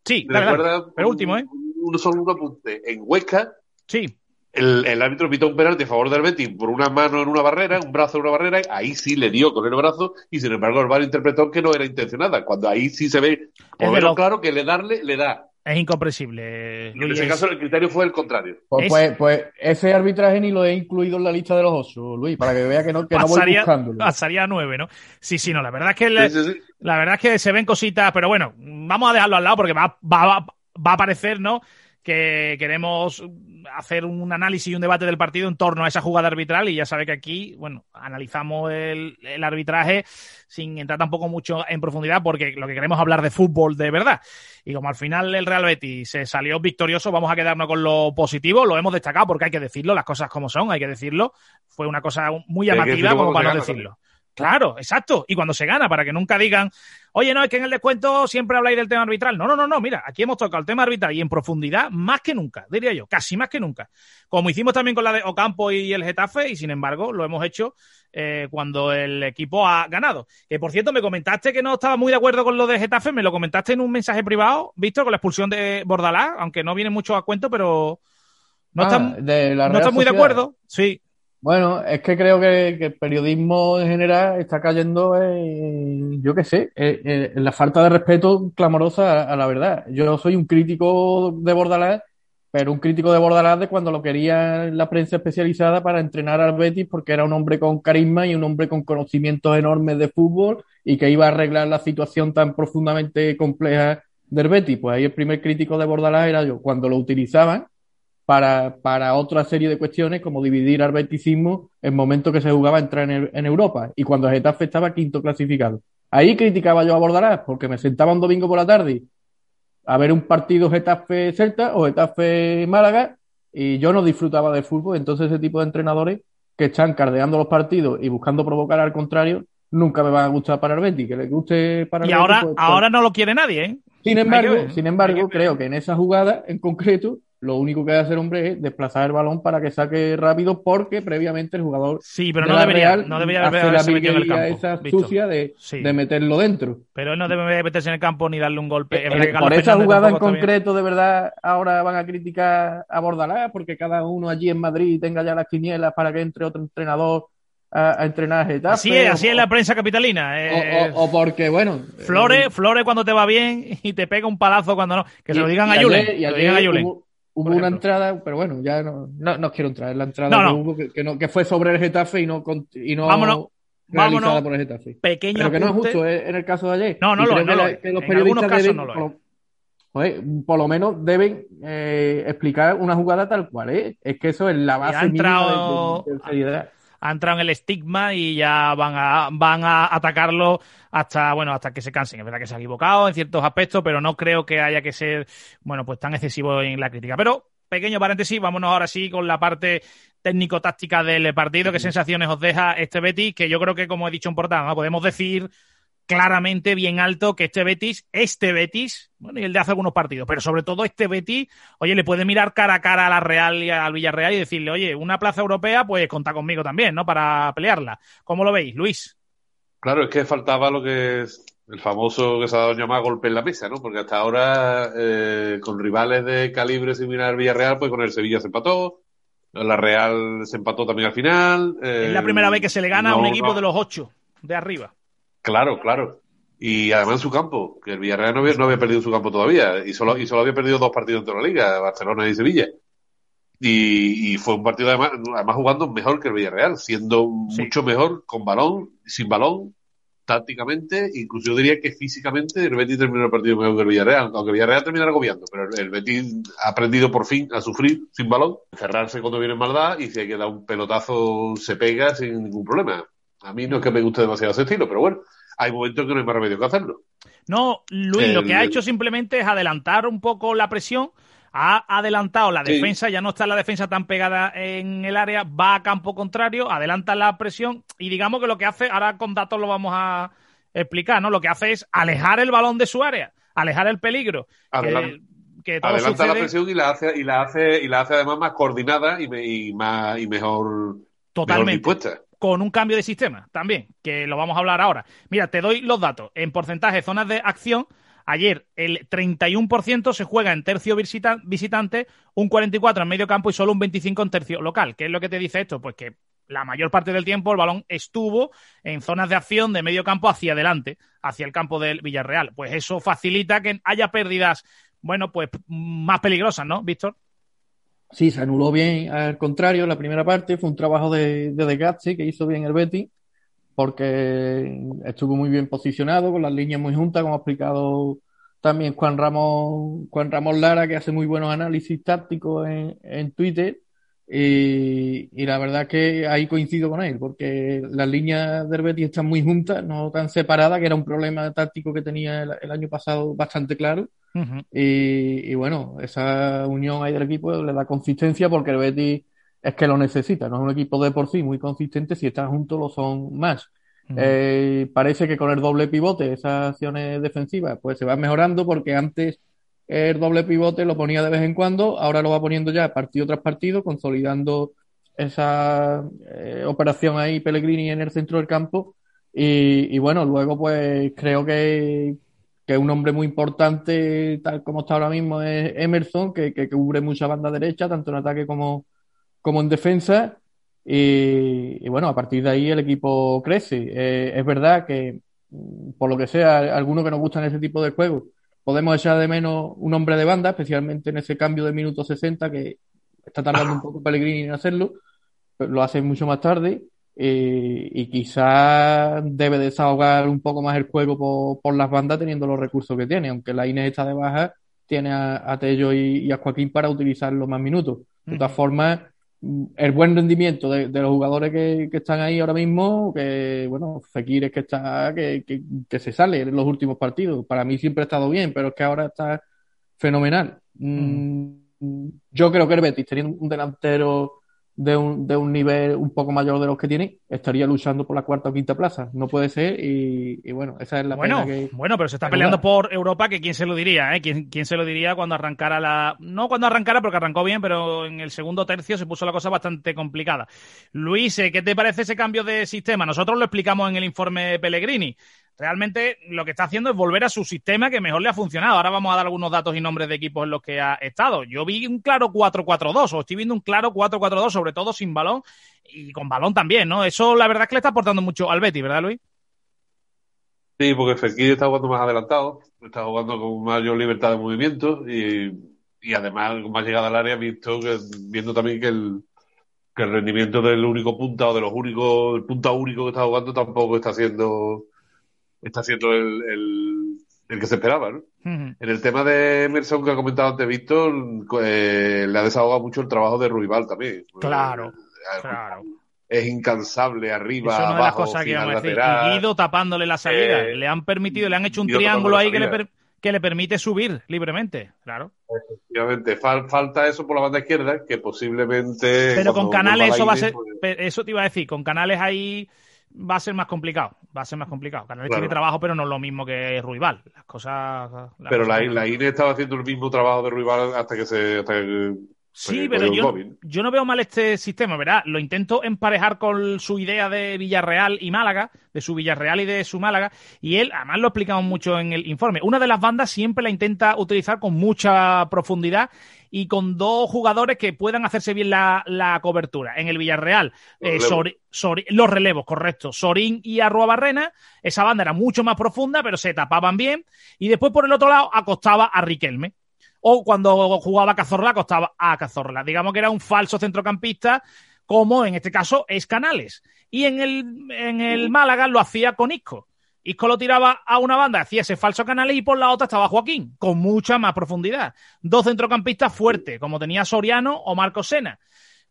Speaker 1: Sí, dale, dale.
Speaker 3: recuerda
Speaker 1: Pero último, ¿eh?
Speaker 3: un- solo un apunte. En Huesca,
Speaker 1: Sí,
Speaker 3: el, el árbitro pitó un penalti a favor del Betis por una mano en una barrera, un brazo en una barrera, ahí sí le dio con el brazo y sin embargo el VAR interpretó que no era intencionada, cuando ahí sí se ve,
Speaker 1: lo-
Speaker 3: claro que le darle, le da.
Speaker 1: es incomprensible.
Speaker 3: En ese
Speaker 1: es-
Speaker 3: caso el criterio fue el contrario.
Speaker 2: Pues,
Speaker 1: Es-
Speaker 2: pues, pues ese arbitraje ni lo he incluido en la lista de los ocho, Luis, para que vea que no, que no voy
Speaker 1: pasaría,
Speaker 2: buscándolo.
Speaker 1: pasaría a nueve, ¿no? Sí, sí, no, la verdad es que le-
Speaker 3: Sí, sí, sí.
Speaker 1: la verdad es que se ven cositas, pero bueno, vamos a dejarlo al lado porque va, va, va, va a aparecer, ¿no? Que queremos hacer un análisis y un debate del partido en torno a esa jugada arbitral y ya sabe que aquí, bueno, analizamos el, el arbitraje sin entrar tampoco mucho en profundidad porque lo que queremos es hablar de fútbol de verdad. Y como al final el Real Betis se salió victorioso, vamos a quedarnos con lo positivo, lo hemos destacado porque hay que decirlo, las cosas como son, hay que decirlo. Fue una cosa muy llamativa como para no decirlo. Claro, exacto. Y cuando se gana, para que nunca digan, oye, no, es que en el descuento siempre habláis del tema arbitral. No, no, no, no, mira, aquí hemos tocado el tema arbitral y en profundidad más que nunca, diría yo, casi más que nunca. Como hicimos también con la de Ocampo y el Getafe, y sin embargo lo hemos hecho eh, cuando el equipo ha ganado. Que por cierto, me comentaste que no estaba muy de acuerdo con lo de Getafe, me lo comentaste en un mensaje privado, visto, con la expulsión de Bordalás, aunque no viene mucho a cuento, pero no
Speaker 2: Ah,
Speaker 1: estás
Speaker 2: de la
Speaker 1: no estás muy de acuerdo. Sí,
Speaker 2: Bueno, es que creo que, el periodismo en general está cayendo en, yo qué sé, en la falta de respeto clamorosa a, a la verdad. Yo soy un crítico de Bordalás, pero un crítico de Bordalás de cuando lo quería la prensa especializada para entrenar al Betis porque era un hombre con carisma y un hombre con conocimientos enormes de fútbol y que iba a arreglar la situación tan profundamente compleja del Betis. Pues ahí el primer crítico de Bordalás era yo, cuando lo utilizaban para, para otra serie de cuestiones como dividir al beticismo en momentos que se jugaba a entrar en, en Europa y cuando Getafe estaba quinto clasificado. Ahí criticaba yo a Bordalás porque me sentaba un domingo por la tarde a ver un partido Getafe-Celta o Getafe-Málaga y yo no disfrutaba del fútbol. Entonces ese tipo de entrenadores que están cardeando los partidos y buscando provocar al contrario nunca me van a gustar para el Betis. Que les guste para el
Speaker 1: y ahora,
Speaker 2: pues, pues,
Speaker 1: ahora no lo quiere nadie, ¿eh?
Speaker 2: sin embargo, sin embargo, creo que en esa jugada en concreto, lo único que debe hacer hombre es desplazar el balón para que saque rápido, porque previamente el jugador
Speaker 1: Sí, pero
Speaker 2: de
Speaker 1: no debería,
Speaker 2: Real
Speaker 1: no debería
Speaker 2: hace la
Speaker 1: haberse metido en el
Speaker 2: virguería
Speaker 1: campo.
Speaker 2: esa sucia de,
Speaker 1: Sí.
Speaker 2: de meterlo dentro.
Speaker 1: Pero él no debe meterse en el campo ni darle un golpe.
Speaker 2: Eh,
Speaker 1: Carlos
Speaker 2: por esa jugada en concreto, de verdad, ahora van a criticar a Bordalás porque cada uno allí en Madrid tenga ya las quinielas para que entre otro entrenador a, a entrenar a Getafe.
Speaker 1: Así es,
Speaker 2: o-
Speaker 1: así es la prensa capitalina.
Speaker 2: o,
Speaker 1: eh,
Speaker 2: o- o porque, bueno.
Speaker 1: Flores,
Speaker 2: eh,
Speaker 1: Flores cuando te va bien [laughs] y te pega un palazo cuando no. Que se lo digan
Speaker 2: y
Speaker 1: a
Speaker 2: ayer-
Speaker 1: Julen.
Speaker 2: y ayer
Speaker 1: digan a Julen.
Speaker 2: Hubo, hubo una entrada, pero bueno, ya no, no, no quiero entrar en la entrada
Speaker 1: No,
Speaker 2: que hubo, que, que no- que fue sobre el Getafe y no, y no
Speaker 1: Vámonos,
Speaker 2: realizada
Speaker 1: vámonos.
Speaker 2: por el Getafe.
Speaker 1: Pequeño
Speaker 2: Pero que no es justo eh, en el caso de ayer.
Speaker 1: No, no lo
Speaker 2: que
Speaker 1: lo
Speaker 2: que los periodistas deben,
Speaker 1: no lo
Speaker 2: por,
Speaker 1: es.
Speaker 2: joder, por lo menos deben eh, explicar una jugada tal cual, ¿eh? Es que eso es la
Speaker 1: ha
Speaker 2: base
Speaker 1: entrado-
Speaker 2: mínima de, de- de seriedad.
Speaker 1: Ha entrado en el estigma y ya van a, van a atacarlo hasta, bueno, hasta que se cansen. Es verdad que se ha equivocado en ciertos aspectos, pero no creo que haya que ser, bueno, pues tan excesivo en la crítica. Pero, pequeño paréntesis, vámonos ahora sí con la parte técnico-táctica del partido. ¿Qué sensaciones os deja este Betis? Que yo creo que, como he dicho en portada, ¿no? podemos decir claramente bien alto que este Betis, este Betis, bueno, y el de hace algunos partidos, pero sobre todo este Betis, oye, le puede mirar cara a cara a la Real y al Villarreal y decirle, oye, una plaza europea, pues conta conmigo también, ¿no? Para pelearla. ¿Cómo lo veis, Luis?
Speaker 3: Claro, es que faltaba lo que es el famoso que se ha dado llamar golpe en la mesa, ¿no? Porque hasta ahora, eh, con rivales de calibre similar al Villarreal, pues con el Sevilla se empató, la Real se empató también al final. eh,
Speaker 1: es la primera vez que se le gana a un equipo
Speaker 3: no.
Speaker 1: de los ocho de arriba.
Speaker 3: Claro, claro. Y además en su campo, que el Villarreal no había, no había perdido su campo todavía, y solo, y solo había perdido dos partidos en toda la liga, Barcelona y Sevilla. Y, y fue un partido además, además jugando mejor que el Villarreal, siendo
Speaker 1: Sí.
Speaker 3: mucho mejor con balón, sin balón, tácticamente, incluso yo diría que físicamente el Betis terminó el partido mejor que el Villarreal, aunque el Villarreal terminara agobiando, pero el, el Betis ha aprendido por fin a sufrir sin balón, cerrarse cuando viene maldad, y si hay que dar un pelotazo se pega sin ningún problema. A mí no es que me guste demasiado ese estilo, pero bueno, hay momentos que no hay más remedio que hacerlo.
Speaker 1: No, Luis, lo que ha hecho simplemente es adelantar un poco la presión. Ha adelantado la
Speaker 3: Sí.
Speaker 1: defensa, ya no está la defensa tan pegada en el área, va a campo contrario, adelanta la presión y digamos que lo que hace, ahora con datos lo vamos a explicar, ¿no? Lo que hace es alejar el balón de su área, alejar el peligro.
Speaker 3: Adelan-
Speaker 1: que, que todo
Speaker 3: Adelanta la presión y la hace, y la hace, y la hace además más coordinada y, me- y más, y mejor, mejor
Speaker 1: totalmente.
Speaker 3: dispuesta.
Speaker 1: Con un cambio de sistema también, que lo vamos a hablar ahora. Mira, te doy los datos. En porcentaje, zonas de acción, ayer el 31% se juega en tercio visita- visitante, un 44% en medio campo y solo un 25% en tercio local. ¿Qué es lo que te dice esto? Pues que la mayor parte del tiempo el balón estuvo en zonas de acción de medio campo hacia adelante, hacia el campo del Villarreal. Pues eso facilita que haya pérdidas, bueno, pues más peligrosas, ¿no, Víctor?
Speaker 2: Sí, se anuló bien al contrario la primera parte, fue un trabajo de, de desgaste que hizo bien el Betis, porque estuvo muy bien posicionado, con las líneas muy juntas, como ha explicado también Juan Ramón, Juan Ramón Lara, que hace muy buenos análisis tácticos en, en Twitter. Y, y, la verdad que ahí coincido con él, porque las líneas del Betis están muy juntas, no tan separadas, que era un problema táctico que tenía el, el año pasado bastante claro. Uh -huh. y, y, bueno, esa unión ahí del equipo le da consistencia porque el Betis es que lo necesita, no es un equipo de por sí muy consistente, si están juntos lo son más. Uh -huh. eh, parece que con el doble pivote, esas acciones defensivas, pues se van mejorando porque antes el doble pivote lo ponía de vez en cuando, ahora lo va poniendo ya partido tras partido, consolidando esa eh, operación ahí Pellegrini en el centro del campo. Y, y bueno, luego pues creo que, que un hombre muy importante, tal como está ahora mismo, es Emerson, que, que, cubre mucha banda derecha, tanto en ataque como, como en defensa. Y, y, bueno, a partir de ahí el equipo crece. Eh, es verdad que, por lo que sea, algunos que nos gustan ese tipo de juegos, podemos echar de menos un hombre de banda, especialmente en ese cambio de minuto 60 que está tardando un poco Pellegrini en hacerlo, pero lo hace mucho más tarde. Eh, y quizás debe desahogar un poco más el juego por, por, las bandas teniendo los recursos que tiene, aunque la Inés está de baja, tiene a, a Tello y, y, a Joaquín para utilizar los más minutos. De todas formas, el buen rendimiento de, de los jugadores que, que, están ahí ahora mismo, que bueno, Fekir es que está, que, que, que, se sale en los últimos partidos. Para mí siempre ha estado bien, pero es que ahora está fenomenal. Mm. Yo creo que el Betis, teniendo un delantero de un, de un nivel un poco mayor de los que tiene, estaría luchando por la cuarta o quinta plaza. No puede ser y, y bueno, esa es la
Speaker 1: bueno,
Speaker 2: que...
Speaker 1: Bueno, pero se está peleando por Europa, que quién se lo diría, ¿eh? ¿Quién, ¿Quién, se lo diría cuando arrancara la... No cuando arrancara, porque arrancó bien, pero en el segundo tercio se puso la cosa bastante complicada. Luis, ¿qué te parece ese cambio de sistema? Nosotros lo explicamos en el informe Pellegrini realmente lo que está haciendo es volver a su sistema que mejor le ha funcionado. Ahora vamos a dar algunos datos y nombres de equipos en los que ha estado. Yo vi un claro 4-4-2, o estoy viendo un claro 4-4-2, sobre todo sin balón y con balón también, ¿no? Eso la verdad es que le está aportando mucho al Betty, ¿verdad, Luis?
Speaker 3: Sí, porque Fekir está jugando más adelantado, está jugando con mayor libertad de movimiento y, y además con más llegada al área, visto que, viendo también que el, que el rendimiento del único punta o de los únicos, el punta único que está jugando tampoco está siendo está siendo el, el, el que se esperaba, ¿no? Uh -huh. En el tema de Emerson que ha comentado antes Víctor, eh, le ha desahogado mucho el trabajo de Ruibal también.
Speaker 1: Claro,
Speaker 3: eh,
Speaker 1: claro.
Speaker 3: Es incansable, arriba,
Speaker 1: Eso no
Speaker 3: abajo,
Speaker 1: es las cosas que a decir. Y Guido tapándole la salida. Eh, le han permitido, le han hecho un triángulo ahí que le, per, que le, permite subir libremente, claro.
Speaker 3: Efectivamente, Fal, falta eso por la banda izquierda, que posiblemente...
Speaker 1: Pero con Canales eso va a ser... Pues... Eso te iba a decir, con Canales ahí va a ser más complicado. Va a ser más complicado. Canales claro. tiene trabajo, pero no es lo mismo que Ruibal. Las cosas.
Speaker 3: Las pero cosas
Speaker 1: la,
Speaker 3: la INE estaba haciendo el mismo trabajo de Ruibal hasta que se. Hasta que
Speaker 1: Sí, pero yo, yo, no veo mal este sistema, ¿verdad? Lo intento emparejar con su idea de Villarreal y Málaga, de su Villarreal y de su Málaga, y él, además lo explicamos mucho en el informe, una de las bandas siempre la intenta utilizar con mucha profundidad y con dos jugadores que puedan hacerse bien la, la cobertura. En el Villarreal, los, eh, relevos. Sor, los relevos, correcto. Sorín y Arrua Barrena, esa banda era mucho más profunda, pero se tapaban bien. Y después por el otro lado acostaba a Riquelme o cuando jugaba Cazorla acostaba a Cazorla. Digamos que era un falso centrocampista, como en este caso es Canales. Y en el, en el Málaga lo hacía con Isco. Isco lo tiraba a una banda, hacía ese falso Canales y por la otra estaba Joaquín, con mucha más profundidad. Dos centrocampistas fuertes, como tenía Soriano o Marco Sena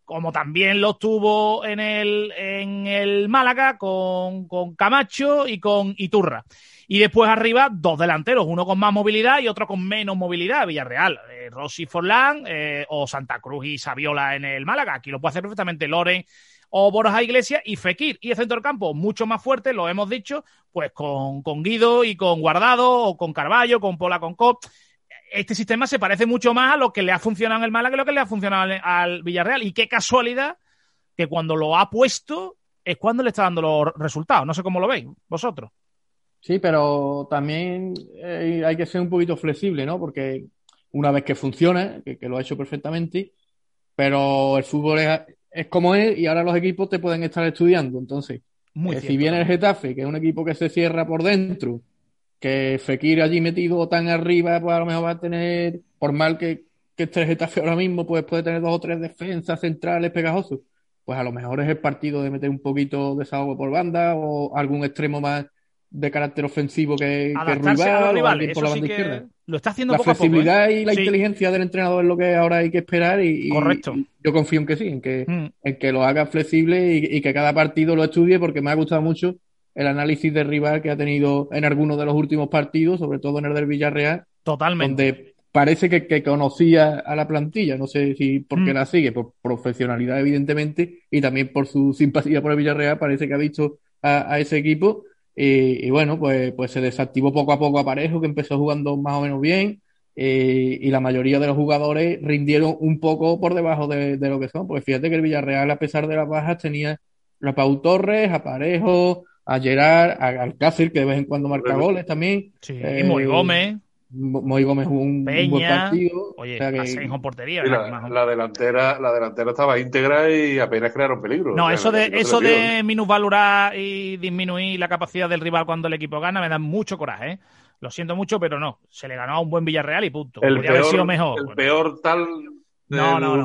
Speaker 1: como también lo tuvo en el, en el Málaga con, con Camacho y con Iturra. Y después arriba, dos delanteros, uno con más movilidad y otro con menos movilidad. Villarreal, eh, Rossi Forlán eh, o Santa Cruz y Saviola en el Málaga. Aquí lo puede hacer perfectamente Loren o Borja Iglesias y Fekir. Y el centro del campo mucho más fuerte, lo hemos dicho, pues con, con Guido y con Guardado o con Carballo, con Pola con Cop este sistema se parece mucho más a lo que le ha funcionado en el Málaga que lo que le ha funcionado al, al, Villarreal. Y qué casualidad que cuando lo ha puesto es cuando le está dando los resultados. No sé cómo lo veis vosotros.
Speaker 2: Sí, pero también eh, hay que ser un poquito flexible, ¿no? Porque una vez que funciona, que, que lo ha hecho perfectamente, pero el fútbol es, es, como es y ahora los equipos te pueden estar estudiando. Entonces, eh, si viene el Getafe, que es un equipo que se cierra por dentro, que Fekir allí metido tan arriba, pues a lo mejor va a tener, por mal que, que esté el Getafe ahora mismo, pues puede tener dos o tres defensas centrales pegajosos. Pues a lo mejor es el partido de meter un poquito de desahogo por banda o algún extremo más de carácter ofensivo que, rival, o por la banda izquierda.
Speaker 1: lo está haciendo
Speaker 2: La
Speaker 1: poco a poco.
Speaker 2: flexibilidad
Speaker 1: ¿eh?
Speaker 2: y la
Speaker 1: Sí.
Speaker 2: inteligencia del entrenador es lo que ahora hay que esperar y,
Speaker 1: Correcto.
Speaker 2: y yo confío en que sí, en que,
Speaker 1: Mm.
Speaker 2: en que lo haga flexible y, y que cada partido lo estudie porque me ha gustado mucho el análisis de rival que ha tenido en algunos de los últimos partidos, sobre todo en el del Villarreal,
Speaker 1: Totalmente.
Speaker 2: donde parece que, que conocía a la plantilla, no sé si por qué
Speaker 1: Mm.
Speaker 2: la sigue, por profesionalidad evidentemente y también por su [laughs] simpatía por el Villarreal, parece que ha visto a, a ese equipo y, y bueno, pues, pues se desactivó poco a poco a Parejo, que empezó jugando más o menos bien eh, y la mayoría de los jugadores rindieron un poco por debajo de, de lo que son, pues fíjate que el Villarreal a pesar de las bajas tenía a Pau Torres, a Parejo, a Gerard, a Alcácer, que de vez en cuando marca goles también.
Speaker 1: Sí,
Speaker 2: eh,
Speaker 1: y Moy Gómez,
Speaker 2: Moy Gómez jugó un, un buen
Speaker 1: Peña.
Speaker 2: partido.
Speaker 1: oye,
Speaker 2: o sea que-
Speaker 1: Asenjo en portería.
Speaker 3: La,
Speaker 1: Más-
Speaker 3: la delantera, la delantera estaba íntegra y apenas crearon peligro.
Speaker 1: No,
Speaker 3: O sea,
Speaker 1: eso de, eso de minusvalorar y disminuir la capacidad del rival cuando el equipo gana me da mucho coraje, ¿eh? Lo siento mucho, pero no. Se le ganó a un buen Villarreal y punto.
Speaker 3: El
Speaker 1: Podría haber
Speaker 3: peor,
Speaker 1: sido mejor.
Speaker 3: el
Speaker 1: Bueno.
Speaker 3: peor tal
Speaker 1: No, no.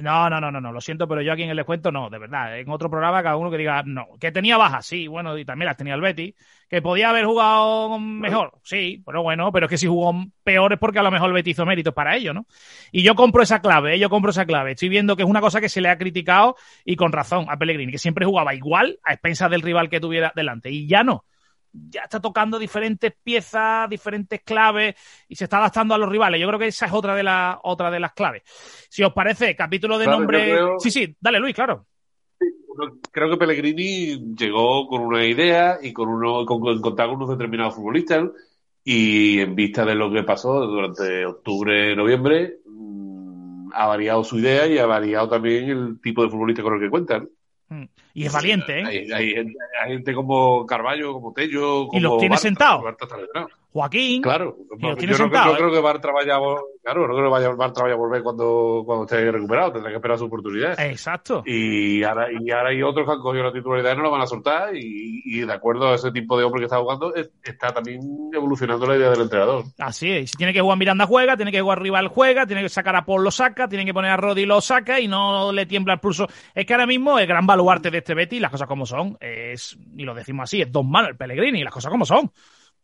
Speaker 1: No, no, no, no, no, lo siento, pero yo aquí en el descuento no, de verdad. En otro programa cada uno que diga no. Que tenía bajas, sí, bueno, y también las tenía el Betty. Que podía haber jugado mejor, sí, pero bueno, pero es que si jugó peor es porque a lo mejor el Betty hizo méritos para ello, ¿no? Y yo compro esa clave, ¿eh? yo compro esa clave. Estoy viendo que es una cosa que se le ha criticado y con razón a Pellegrini, que siempre jugaba igual a expensas del rival que tuviera delante. Y ya no. Ya está tocando diferentes piezas, diferentes claves y se está adaptando a los rivales. Yo creo que esa es otra de las otra de las claves. Si os parece, capítulo de
Speaker 3: Claro,
Speaker 1: nombre.
Speaker 3: creo-
Speaker 1: Sí, sí, dale Luis, claro.
Speaker 3: Creo que Pellegrini llegó con una idea y con uno, con, con contar con unos determinados futbolistas y en vista de lo que pasó durante octubre, noviembre, mm, ha variado su idea y ha variado también el tipo de futbolista con el que cuentan.
Speaker 1: Mm. Y es valiente, ¿eh?
Speaker 3: Hay, hay gente, hay gente como Carballo, como Tello, como
Speaker 1: Y los tiene sentados. Joaquín.
Speaker 3: Claro, yo, no,
Speaker 1: sentados,
Speaker 3: yo
Speaker 1: ¿eh?
Speaker 3: creo que Bartra vaya claro, no creo que vaya, Bartra vaya a volver cuando, cuando esté recuperado, tendrá que esperar su oportunidad.
Speaker 1: Exacto.
Speaker 3: Y ahora, y ahora hay otros que han cogido la titularidad y no la van a soltar. Y, y de acuerdo a ese tipo de hombre que está jugando, es- está también evolucionando la idea del entrenador.
Speaker 1: Así es. Si tiene que jugar Miranda, juega. Tiene que jugar Rival, juega. Tiene que sacar a Paul, lo saca. Tiene que poner a Roddy, lo saca. Y no le tiembla el pulso. Es que ahora mismo el gran baluarte de este Betty, las cosas como son, es, y lo decimos así, es Don Manuel Pellegrini. Las cosas como son.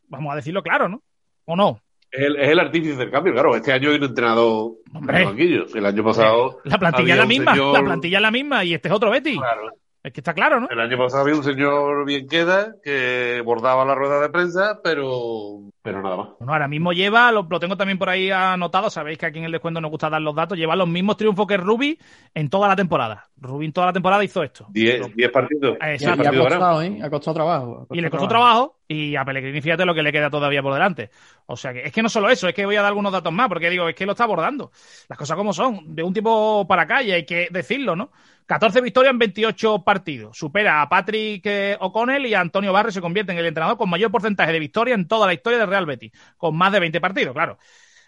Speaker 1: Vamos a decirlo claro, ¿no? ¿O no?
Speaker 3: Es el, es el artífice del cambio, claro. Este año hay un entrenador
Speaker 1: Hombre.
Speaker 3: en el año pasado.
Speaker 1: La plantilla es la misma.
Speaker 3: señor-
Speaker 1: La plantilla es la misma. Y este es otro Betty.
Speaker 3: Claro.
Speaker 1: Es que está claro, ¿no?
Speaker 3: El año pasado había un señor bien queda que bordaba la rueda de prensa, pero, pero nada más.
Speaker 1: Bueno, ahora mismo lleva, lo, lo tengo también por ahí anotado, sabéis que aquí en el descuento nos gusta dar los datos, lleva los mismos triunfos que Ruby en toda la temporada. Ruby en toda la temporada hizo esto.
Speaker 3: Diez, diez partidos.
Speaker 1: Eh,
Speaker 2: Y,
Speaker 3: Diez
Speaker 2: y ha
Speaker 1: Exacto.
Speaker 2: costado, ¿eh? Ha costado trabajo. ha
Speaker 1: Y le costó
Speaker 2: trabajo.
Speaker 1: trabajo y a Pellegrini fíjate lo que le queda todavía por delante. O sea que es que no solo eso, es que voy a dar algunos datos más, porque digo, es que lo está abordando. Las cosas como son, de un tiempo para acá y hay que decirlo, ¿no? 14 victorias en 28 partidos. Supera a Patrick eh, O'Connell y a Antonio Barrio se convierte en el entrenador con mayor porcentaje de victoria en toda la historia del Real Betis, con más de 20 partidos, claro.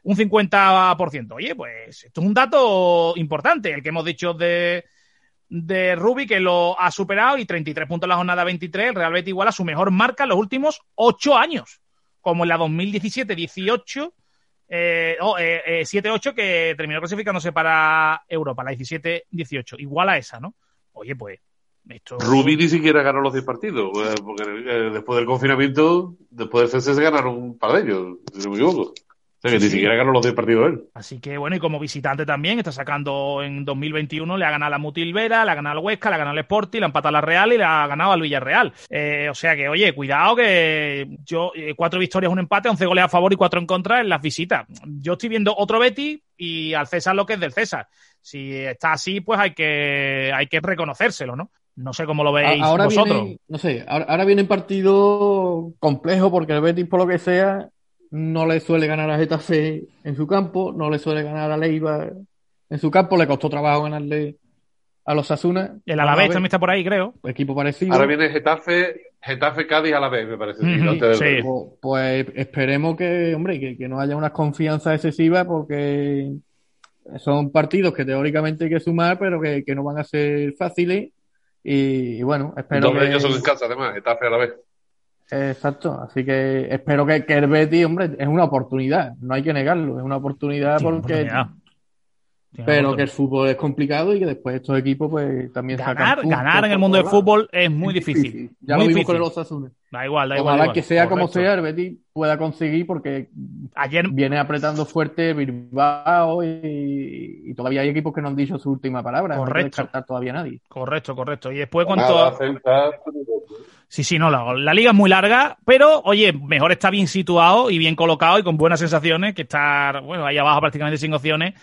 Speaker 1: Un 50%. Oye, pues esto es un dato importante, el que hemos dicho de, de Rubi, que lo ha superado y 33 puntos en la jornada 23. El Real Betis iguala su mejor marca en los últimos 8 años, como en la 2017-18. Eh, oh, eh, eh, 7-8 que terminó clasificándose para Europa, la 17-18. Igual a esa, ¿no? Oye, pues. Esto...
Speaker 3: Rubí ni siquiera ganó los 10 partidos, eh, porque eh, después del confinamiento, después del CC se ganaron un par de ellos, si no me equivoco. O sea que
Speaker 1: Sí,
Speaker 3: ni
Speaker 1: sí.
Speaker 3: siquiera ganó los 10 partidos él.
Speaker 1: Así que bueno, y como visitante también, está sacando en 2021, le ha ganado a la Mutilvera, le ha ganado al Huesca, le ha ganado al Sporting, le ha empatado a la Real y le ha ganado al Villarreal. Eh, o sea que, oye, cuidado que yo, eh, cuatro victorias, un empate, 11 goles a favor y cuatro en contra en las visitas. Yo estoy viendo otro Betty y al César lo que es del César. Si está así, pues hay que, hay que reconocérselo, ¿no? No sé cómo lo veis
Speaker 2: Ahora
Speaker 1: vosotros.
Speaker 2: viene, no sé, ahora, ahora viene un partido complejo porque el Betis, por lo que sea, no le suele ganar a Getafe en su campo, no le suele ganar a Leiva en su campo, le costó trabajo ganarle a los Asuna,
Speaker 1: El Alavés también está por ahí, creo.
Speaker 2: equipo parecido.
Speaker 3: Ahora viene Getafe, Getafe Cádiz a la vez, me parece. antes del-
Speaker 1: sí.
Speaker 2: Pues, pues esperemos que, hombre, que, que no haya una confianza excesiva porque son partidos que teóricamente hay que sumar, pero que, que no van a ser fáciles. Y, y bueno, espero
Speaker 3: Dos de
Speaker 2: que...
Speaker 3: ellos son en casa, además, Getafe a la vez.
Speaker 2: Exacto, así que espero que, que el Betis, hombre, es una oportunidad, no hay que negarlo, es una oportunidad porque
Speaker 1: oportunidad.
Speaker 2: pero que el fútbol es complicado y que después estos equipos pues también
Speaker 1: ganar,
Speaker 2: sacan
Speaker 1: ganar en el mundo del fútbol es muy difícil.
Speaker 2: Ya
Speaker 1: muy
Speaker 2: lo vimos
Speaker 1: difícil.
Speaker 2: con el Osasuna.
Speaker 1: Da igual, da igual.
Speaker 2: Ojalá
Speaker 1: da igual.
Speaker 2: que sea como sea, el Betis pueda conseguir porque
Speaker 1: Ayer,
Speaker 2: viene apretando fuerte Bilbao y, y todavía hay equipos que no han dicho su última palabra. No
Speaker 1: Correcto.
Speaker 2: descartar todavía a nadie.
Speaker 1: correcto, correcto. Y después.
Speaker 3: Celta,
Speaker 1: Sí, sí, no, la, la liga es muy larga, pero oye, mejor está bien situado y bien colocado y con buenas sensaciones que estar, bueno, ahí abajo prácticamente sin opciones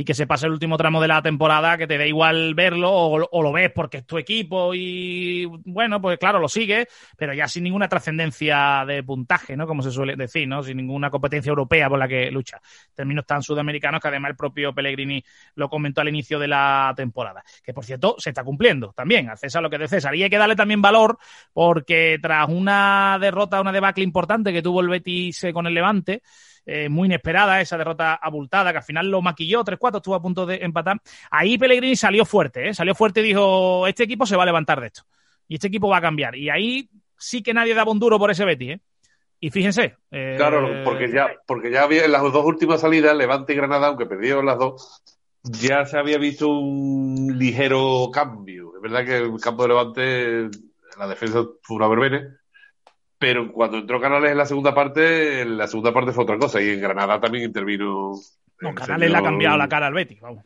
Speaker 1: y que se pase el último tramo de la temporada, que te da igual verlo o, lo ves porque es tu equipo y bueno, pues claro, lo sigues, pero ya sin ninguna trascendencia de puntaje, ¿no? Como se suele decir, ¿no? Sin ninguna competencia europea por la que lucha. Términos tan sudamericanos que además el propio Pellegrini lo comentó al inicio de la temporada. Que por cierto, se está cumpliendo también, al César lo que es de César. Y hay que darle también valor porque tras una derrota, una debacle importante que tuvo el Betis eh, con el Levante, eh, muy inesperada, esa derrota abultada, que al final lo maquilló, 3-4, estuvo a punto de empatar. Ahí Pellegrini salió fuerte, ¿eh? salió fuerte y dijo, este equipo se va a levantar de esto. Y este equipo va a cambiar. Y ahí sí que nadie daba un duro por ese Betis, ¿eh? Y fíjense. eh,
Speaker 3: Claro, porque ya, porque ya había en las dos últimas salidas, Levante y Granada, aunque perdieron las dos, ya se había visto un ligero cambio. Es verdad que el campo de Levante, la defensa fue una verbena, pero cuando entró Canales en la segunda parte, en la segunda parte fue otra cosa, y en Granada también intervino.
Speaker 1: No, Canales le ha cambiado la cara al Betis, vamos.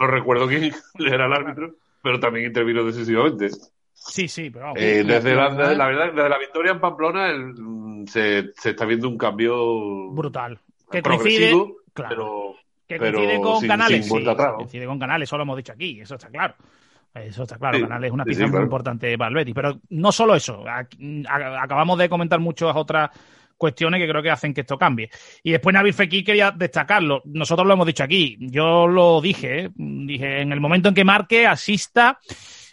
Speaker 3: No recuerdo quién [laughs] era el árbitro, pero también intervino decisivamente.
Speaker 1: Sí, sí, pero vamos.
Speaker 3: Eh, desde la, verdad, desde la victoria en Pamplona el- mm, se, se está viendo un cambio
Speaker 1: brutal. Que coincide, claro,
Speaker 3: pero
Speaker 1: que
Speaker 3: pero
Speaker 1: coincide con
Speaker 3: sin-
Speaker 1: Canales.
Speaker 3: sin
Speaker 1: sí,
Speaker 3: atrás, ¿no?
Speaker 1: coincide con Canales, eso lo hemos dicho aquí, eso está claro. Eso está claro,
Speaker 3: Sí,
Speaker 1: Canales es una pieza
Speaker 3: sí,
Speaker 1: muy
Speaker 3: claro.
Speaker 1: importante para el Betis. Pero no solo eso, a- acabamos de comentar muchas otras cuestiones que creo que hacen que esto cambie. Y después Nabil Fekir quería destacarlo. Nosotros lo hemos dicho aquí. Yo lo dije, ¿eh? dije, en el momento en que marque, asista,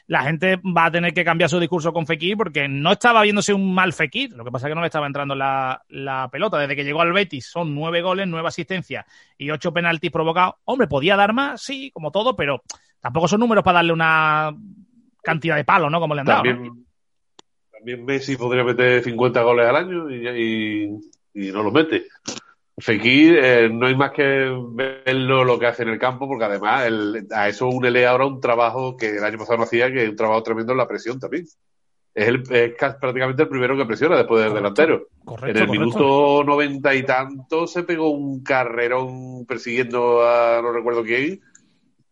Speaker 1: la gente va a tener que cambiar su discurso con Fekir porque no estaba viéndose un mal Fekir. Lo que pasa es que no le estaba entrando la, la pelota. Desde que llegó al Betis son nueve goles, nueve asistencias y ocho penaltis provocados. Hombre, podía dar más, sí, como todo, pero tampoco son números para darle una cantidad de palos, ¿no? Como le han dado. ¿no?
Speaker 3: también, Messi podría meter 50 goles al año y, y, y no los mete. Fekir, eh, no hay más que verlo lo que hace en el campo, porque además el- a eso únele ahora un trabajo que el año pasado no hacía, que es un trabajo tremendo en la presión también. Es, el, es prácticamente el primero que presiona después del
Speaker 1: Correcto.
Speaker 3: delantero.
Speaker 1: Correcto,
Speaker 3: En el
Speaker 1: correcto.
Speaker 3: minuto noventa y tanto se pegó un carrerón persiguiendo a no recuerdo quién.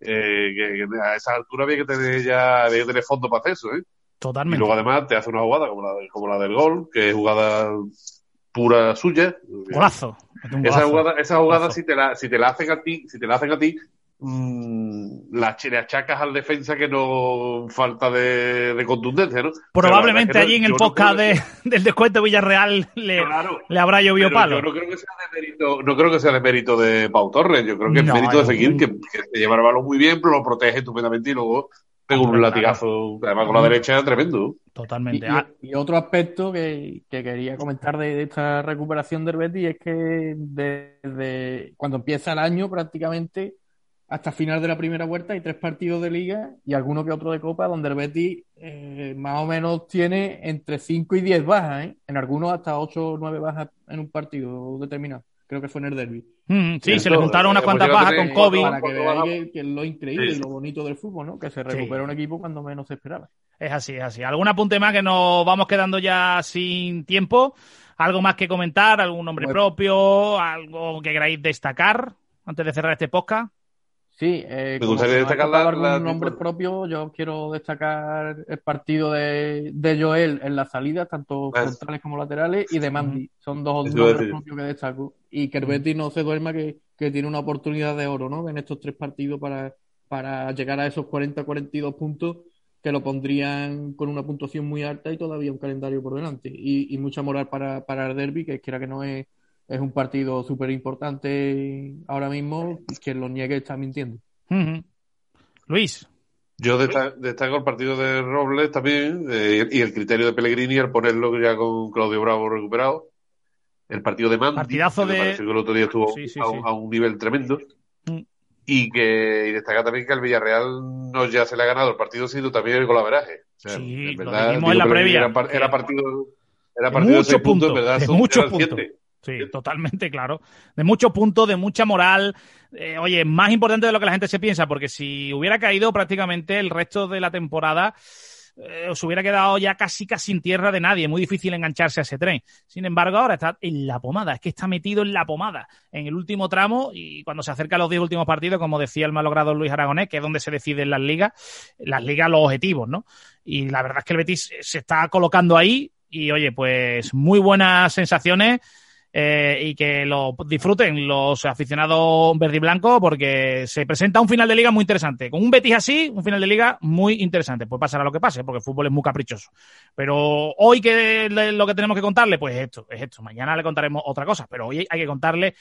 Speaker 3: Eh, que, que a esa altura había que tener ya había que tener fondo para hacer eso, ¿eh? Y
Speaker 1: Totalmente.
Speaker 3: luego además te hace una jugada como la, de- como la del gol, que es jugada pura suya.
Speaker 1: Golazo.
Speaker 3: Esa jugada, esa jugada
Speaker 1: Golazo.
Speaker 3: si te la, si te la hacen a ti, si te la hacen a ti, la, ch- le achacas al defensa que no falta de, de contundencia, ¿no?
Speaker 1: Probablemente
Speaker 3: la es que
Speaker 1: allí en el
Speaker 3: no
Speaker 1: podcast de- [laughs] del descuento Villarreal le,
Speaker 3: Claro.
Speaker 1: le habrá llovido palo.
Speaker 3: Yo no creo que sea de mérito, no creo que sea de mérito de Pau Torres, yo creo que es mérito de
Speaker 1: un-
Speaker 3: que, que se lleva el balón muy bien, pero lo protege estupendamente y luego pega un latigazo, además con la derecha, tremendo.
Speaker 1: Totalmente.
Speaker 2: y- y otro aspecto que, que quería comentar de, de esta recuperación del Betis es que desde cuando empieza el año prácticamente hasta final de la primera vuelta hay tres partidos de liga y alguno que otro de copa donde el Betis eh, más o menos tiene entre 5 y 10 bajas, ¿eh? en algunos hasta 8 o 9 bajas en un partido determinado. Creo que fue en el derby.
Speaker 1: mm, sí,
Speaker 3: Cierto,
Speaker 1: se le juntaron unas cuantas bajas con COVID.
Speaker 2: Para que veáis que, que es lo increíble
Speaker 3: Sí.
Speaker 2: y lo bonito del fútbol, ¿no? Que se recupera un equipo cuando menos se esperaba.
Speaker 1: Es así, es así. ¿Algún apunte más que nos vamos quedando ya sin tiempo? ¿Algo más que comentar? ¿Algún nombre
Speaker 2: Pues-
Speaker 1: propio? ¿Algo que queráis destacar antes de cerrar este podcast?
Speaker 2: Sí, eh,
Speaker 3: Me gustaría destacar la- la-
Speaker 2: nombre propio, yo quiero destacar el partido de, de Joel en la salida, tanto
Speaker 3: Ah.
Speaker 2: frontales como laterales, y de Mandy. Son dos nombres propios que destaco. Y que el Betis no se duerma, que, que tiene una oportunidad de oro, ¿no? En estos tres partidos para, para llegar a esos 40-42 puntos que lo pondrían con una puntuación muy alta y todavía un calendario por delante. Y, y mucha moral para, para el derby, que quiera que no es, es un partido súper importante ahora mismo, y quien lo niegue está mintiendo.
Speaker 1: Luis,
Speaker 3: Yo desta- destaco el partido de Robles también eh, y el criterio de Pellegrini al ponerlo ya con Claudio Bravo recuperado. El partido de Mandi,
Speaker 1: Partidazo de-
Speaker 3: que el otro día estuvo
Speaker 1: Sí, sí,
Speaker 3: a,
Speaker 1: sí.
Speaker 3: a un nivel tremendo.
Speaker 1: Mm.
Speaker 3: Y que y destaca también que el Villarreal no ya se le ha ganado el partido, sino también el golaveraje. O sea,
Speaker 1: Sí,
Speaker 3: en
Speaker 1: lo
Speaker 3: verdad,
Speaker 1: en la previa.
Speaker 3: Era, par- era partido, era
Speaker 1: De
Speaker 3: partido de
Speaker 1: muchos
Speaker 3: seis puntos,
Speaker 1: puntos,
Speaker 3: en verdad, son-
Speaker 1: muchos puntos.
Speaker 3: siete.
Speaker 1: Sí, totalmente claro. De muchos puntos, de mucha moral. Eh, oye, más importante de lo que la gente se piensa, porque si hubiera caído prácticamente el resto de la temporada, eh, os hubiera quedado ya casi casi en tierra de nadie. Muy difícil engancharse a ese tren. Sin embargo, ahora está en la pomada. Es que está metido en la pomada, en el último tramo y cuando se acerca a los 10 últimos partidos, como decía el malogrado Luis Aragonés, que es donde se deciden las ligas, las ligas, los objetivos, ¿no? Y la verdad es que el Betis se está colocando ahí y, oye, pues muy buenas sensaciones eh, y que lo disfruten los aficionados verde y blanco porque se presenta un final de liga muy interesante. Con un Betis así, un final de liga muy interesante. Pues pasará lo que pase, porque el fútbol es muy caprichoso. Pero hoy que lo que tenemos que contarle, pues esto, es esto. Mañana le contaremos otra cosa, pero hoy hay que contarle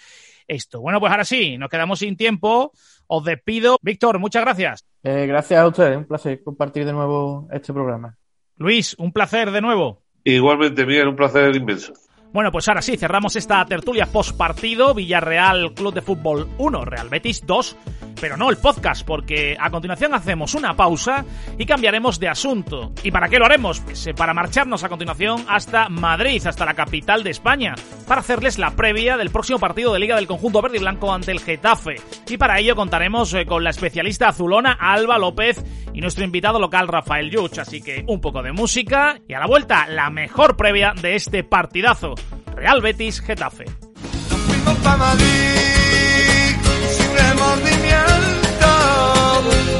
Speaker 1: esto. Bueno, pues ahora sí, nos quedamos sin tiempo. Os despido. Víctor, muchas gracias.
Speaker 2: Eh, gracias a ustedes, un placer compartir de nuevo este programa.
Speaker 1: Luis, un placer de nuevo.
Speaker 3: Igualmente, Miguel, un placer inmenso.
Speaker 1: Bueno, pues ahora sí, cerramos esta tertulia post partido. Villarreal Club de Fútbol 1, Real Betis 2, pero no el podcast, porque a continuación hacemos una pausa y cambiaremos de asunto. ¿Y para qué lo haremos? Pues eh, para marcharnos a continuación hasta Madrid, hasta la capital de España, para hacerles la previa del próximo partido de Liga del Conjunto Verde y Blanco ante el Getafe. Y para ello contaremos eh, con la especialista azulona Alba López y nuestro invitado local Rafael Yuch. Así que un poco de música y a la vuelta la mejor previa de este partidazo. Real Betis Getafe.
Speaker 4: Nos fuimos pa' Madrid sin remordimiento,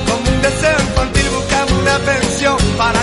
Speaker 4: como un deseo infantil buscamos una pensión para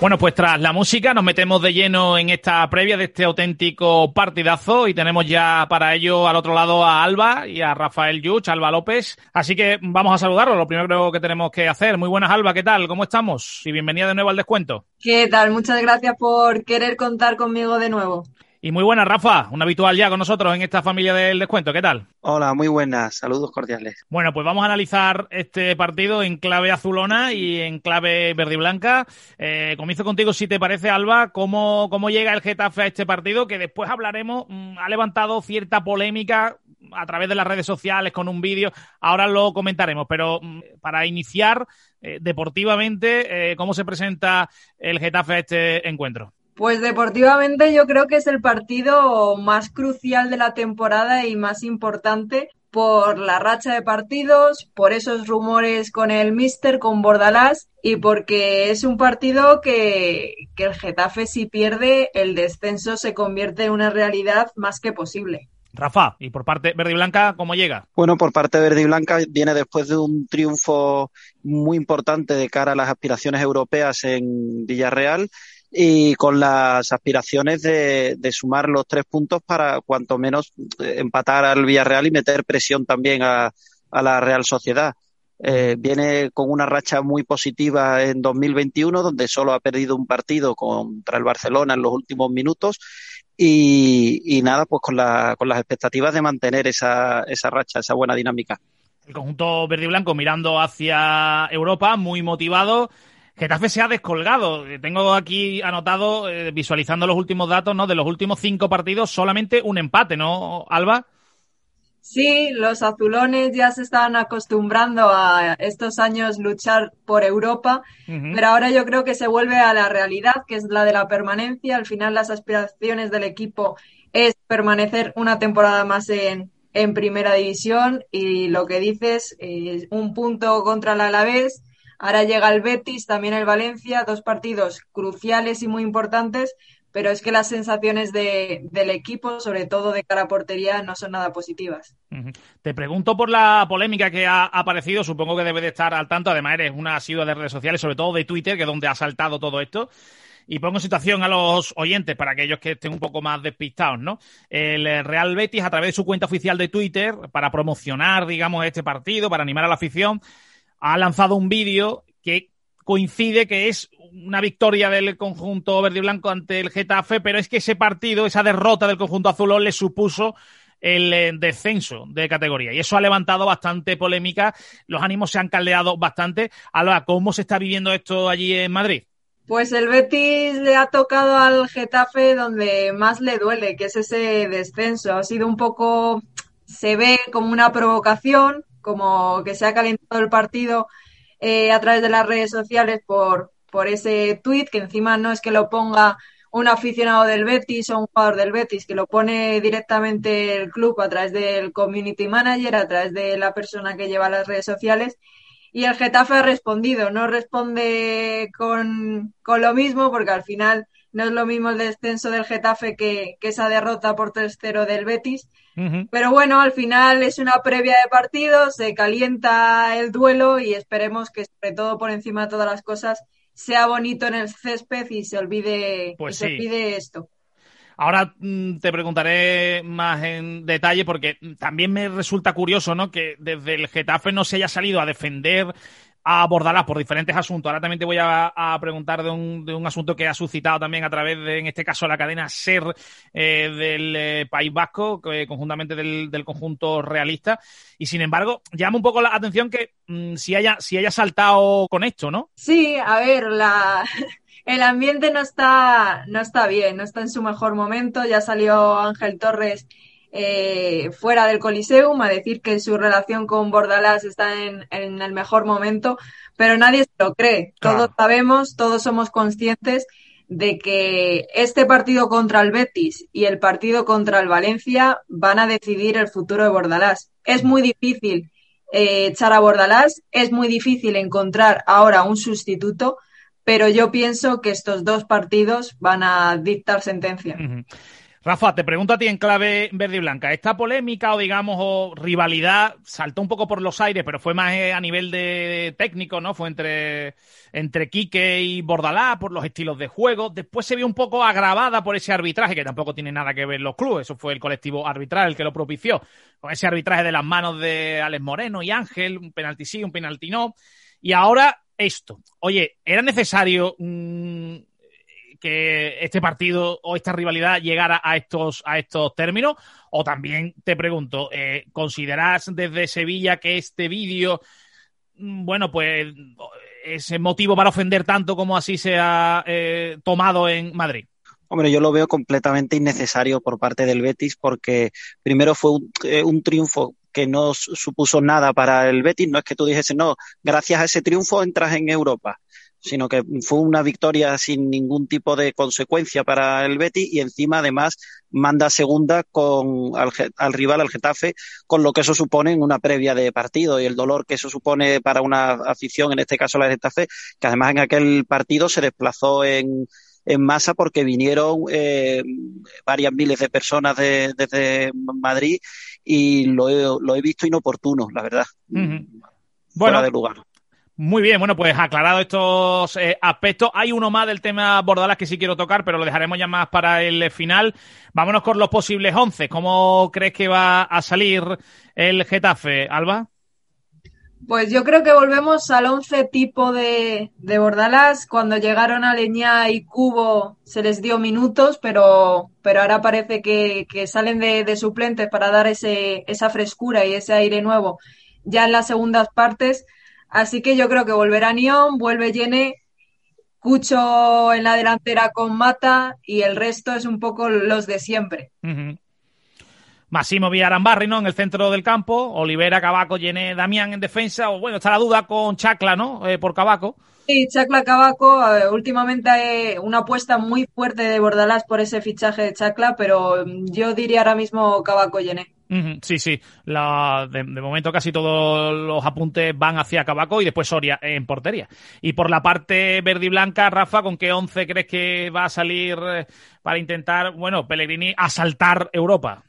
Speaker 1: Bueno, pues tras la música nos metemos de lleno en esta previa de este auténtico partidazo y tenemos ya para ello al otro lado a Alba y a Rafael Yuch, Alba López. Así que vamos a saludarlo, lo primero que tenemos que hacer. Muy buenas, Alba, ¿qué tal? ¿Cómo estamos? Y bienvenida de nuevo al descuento.
Speaker 5: ¿Qué tal? Muchas gracias por querer contar conmigo de nuevo.
Speaker 1: Y muy buenas, Rafa, un habitual ya con nosotros en esta familia del descuento. ¿Qué tal?
Speaker 6: Hola, muy buenas. Saludos cordiales.
Speaker 1: Bueno, pues vamos a analizar este partido en clave azulona y en clave verde y blanca. Eh, comienzo contigo, si te parece, Alba, cómo, cómo llega el Getafe a este partido, que después hablaremos, mm, ha levantado cierta polémica a través de las redes sociales con un vídeo, ahora lo comentaremos, pero mm, para iniciar eh, deportivamente, eh, ¿cómo se presenta el Getafe a este encuentro?
Speaker 5: Pues deportivamente yo creo que es el partido más crucial de la temporada y más importante por la racha de partidos, por esos rumores con el Mister, con Bordalás y porque es un partido que, que el Getafe si pierde el descenso se convierte en una realidad más que posible.
Speaker 1: Rafa, y por parte verde y blanca, ¿cómo llega?
Speaker 6: Bueno, por parte verde y blanca viene después de un triunfo muy importante de cara a las aspiraciones europeas en Villarreal y con las aspiraciones de, sumar los tres puntos para cuanto menos empatar al Villarreal y meter presión también a, a la Real Sociedad. Eh, viene con una racha muy positiva en 2021, donde solo ha perdido un partido contra el Barcelona en los últimos minutos. Y, y nada, pues con, la, con las expectativas de mantener esa, esa racha, esa buena dinámica.
Speaker 1: El conjunto verde y blanco mirando hacia Europa, muy motivado. Getafe se ha descolgado. Tengo aquí anotado, eh, visualizando los últimos datos, ¿no? De los últimos cinco partidos, solamente un empate, ¿no, Alba?
Speaker 5: Sí, los azulones ya se están acostumbrando a estos años luchar por Europa, uh -huh. pero ahora yo creo que se vuelve a la realidad, que es la de la permanencia. Al final las aspiraciones del equipo es permanecer una temporada más en, en primera división y lo que dices, eh, un punto contra el Alavés, Ahora llega el Betis, también el Valencia, dos partidos cruciales y muy importantes, pero es que las sensaciones de, del equipo, sobre todo de cara a portería, no son nada positivas.
Speaker 1: Te pregunto por la polémica que ha aparecido, supongo que debe de estar al tanto, además eres una asidua de redes sociales, sobre todo de Twitter, que es donde ha saltado todo esto. Y pongo en situación a los oyentes, para aquellos que estén un poco más despistados, ¿no? El Real Betis, a través de su cuenta oficial de Twitter, para promocionar, digamos, este partido, para animar a la afición, ha lanzado un vídeo que coincide que es una victoria del conjunto verde y blanco ante el Getafe, pero es que ese partido, esa derrota del conjunto azulón le supuso el eh, descenso de categoría. Y eso ha levantado bastante polémica, los ánimos se han caldeado bastante. Alba, ¿cómo se está viviendo esto allí en Madrid?
Speaker 5: Pues el Betis le ha tocado al Getafe donde más le duele, que es ese descenso. Ha sido un poco se ve como una provocación, como que se ha calentado el partido eh, a través de las redes sociales por, por ese tuit, que encima no es que lo ponga un aficionado del Betis o un jugador del Betis, que lo pone directamente el club a través del community manager, a través de la persona que lleva las redes sociales. Y el Getafe ha respondido, no responde con, con lo mismo, porque al final no es lo mismo el descenso del Getafe que, esa derrota por 3-0 del Betis. Pero bueno, al final es una previa de partido, se calienta el duelo y esperemos que sobre todo por encima de todas las cosas sea bonito en el césped y se olvide,
Speaker 1: pues
Speaker 5: se olvide esto.
Speaker 1: Ahora mm, te preguntaré más en detalle porque también me resulta curioso, ¿no? Que desde el Getafe no se haya salido a defender a Bordalás por diferentes asuntos. Ahora también te voy a, preguntar de un, de un, asunto que ha suscitado también a través de, en este caso, la cadena SER eh, del eh, País Vasco, conjuntamente del, del, conjunto realista. Y sin embargo, llama un poco la atención que mm, si, haya, si haya saltado con esto, ¿no?
Speaker 5: Sí, a ver, la, [laughs] el ambiente no está, no está bien, no está en su mejor momento. Ya salió Ángel Torres eh, fuera del Coliseum a decir que su relación con Bordalás está en, el mejor momento, pero nadie se lo cree. Todos sabemos, todos somos conscientes de que este partido contra el Betis y el partido contra el Valencia van a decidir el futuro de Bordalás. Es muy difícil eh, echar a Bordalás, es muy difícil encontrar ahora un sustituto, pero yo pienso que estos dos partidos van a dictar sentencia.
Speaker 1: Rafa, te pregunto a ti en clave verde y blanca. Esta polémica o, digamos, o rivalidad saltó un poco por los aires, pero fue más eh, a nivel de técnico, ¿no? Fue entre, entre Quique y Bordalá por los estilos de juego. Después se vio un poco agravada por ese arbitraje, que tampoco tiene nada que ver los clubes. Eso fue el colectivo arbitral el que lo propició. Con ese arbitraje de las manos de Alex Moreno y Ángel, un penalti sí, un penalti no. Y ahora esto. Oye, ¿era necesario mm, que este partido o esta rivalidad llegara a estos, a estos términos? O también te pregunto, eh, ¿consideras desde Sevilla que este vídeo, mm, bueno, pues es motivo para ofender tanto como así se ha eh, tomado en Madrid?
Speaker 6: Hombre, yo lo veo completamente innecesario por parte del Betis porque primero fue un, eh, un triunfo que no supuso nada para el Betis. No es que tú dijese, no, gracias a ese triunfo entras en Europa sino que fue una victoria sin ningún tipo de consecuencia para el Betis y encima además manda segunda con al, rival al Getafe con lo que eso supone en una previa de partido y el dolor que eso supone para una afición en este caso la Getafe que además en aquel partido se desplazó en, en masa porque vinieron eh, varias miles de personas desde Madrid y lo he, lo he visto inoportuno, la verdad. Fuera de lugar.
Speaker 1: Muy bien, bueno, pues aclarado estos eh, aspectos. Hay uno más del tema Bordalas que sí quiero tocar, pero lo dejaremos ya más para el final. Vámonos con los posibles once. ¿Cómo crees que va a salir el Getafe, Alba?
Speaker 5: Pues yo creo que volvemos al once tipo de, de Bordalas. Cuando llegaron a Leña y Cubo se les dio minutos, pero, pero ahora parece que, que salen de, de, suplentes para dar ese, esa frescura y ese aire nuevo ya en las segundas partes. Así que yo creo que volverá Nión, vuelve Yene, Cucho en la delantera con Mata y el resto es un poco los de siempre.
Speaker 1: Massimo Villarambarri, ¿no? En el centro del campo, Olivera, Cabaco, Yene, Damián en defensa, o bueno, está la duda con Chacla, ¿no? Eh, por Cabaco.
Speaker 5: Sí, Chacla Cabaco, últimamente hay una apuesta muy fuerte de Bordalás por ese fichaje de Chacla, pero yo diría ahora mismo Cabaco Yene.
Speaker 1: Sí, sí. La, de, momento casi todos los apuntes van hacia Cabaco y después Soria en portería. Y por la parte verde y blanca, Rafa, ¿con qué once crees que va a salir eh, para intentar, bueno, Pellegrini asaltar Europa?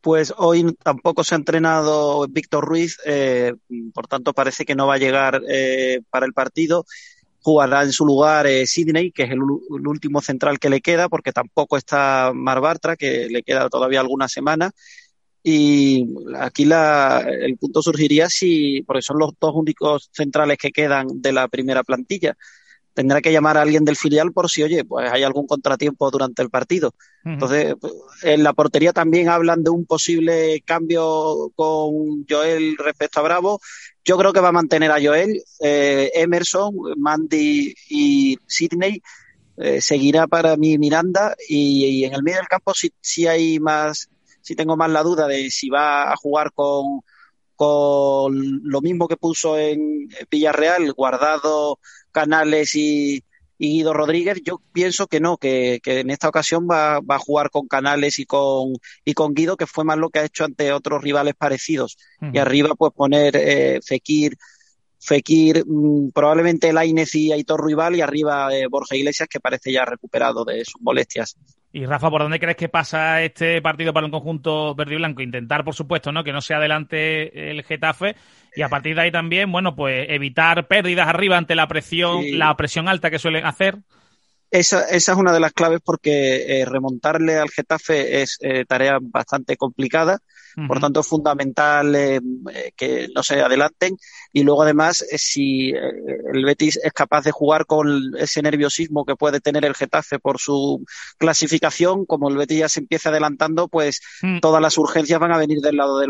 Speaker 6: Pues hoy tampoco se ha entrenado Víctor Ruiz, eh, por tanto parece que no va a llegar eh, para el partido jugará en su lugar Sidney, que es el, último central que le queda, porque tampoco está Mar Bartra, que le queda todavía alguna semana. Y aquí la, el punto surgiría si, porque son los dos únicos centrales que quedan de la primera plantilla. Tendrá que llamar a alguien del filial por si, oye, pues hay algún contratiempo durante el partido. Entonces, en la portería también hablan de un posible cambio con Joel respecto a Bravo. Yo creo que va a mantener a Joel, eh, Emerson, Mandy y Sidney. Eh, seguirá para mí Miranda y, en el medio del campo si, si hay más sí tengo más la duda de si va a jugar con, con lo mismo que puso en Villarreal, guardado Canales y, Guido Rodríguez, yo pienso que no, que, en esta ocasión va, va, a jugar con Canales y con, y con Guido, que fue más lo que ha hecho ante otros rivales parecidos. Y arriba, pues poner eh, Fekir, Fekir, mm, probablemente Lainez y Aitor Rival y arriba eh, Borja Iglesias, que parece ya recuperado de sus molestias.
Speaker 1: Y Rafa, ¿por dónde crees que pasa este partido para el conjunto verde y blanco? Intentar, por supuesto, ¿no? que no sea adelante el Getafe y a partir de ahí también, bueno, pues evitar pérdidas arriba ante la presión, la presión alta que suelen hacer.
Speaker 6: Esa, esa es una de las claves porque eh, remontarle al Getafe es eh, tarea bastante complicada. Por tanto, es fundamental eh, que no se adelanten. Y luego, además, si el Betis es capaz de jugar con ese nerviosismo que puede tener el Getafe por su clasificación, como el Betis ya se empieza adelantando, pues mm. todas las urgencias van a venir del lado de,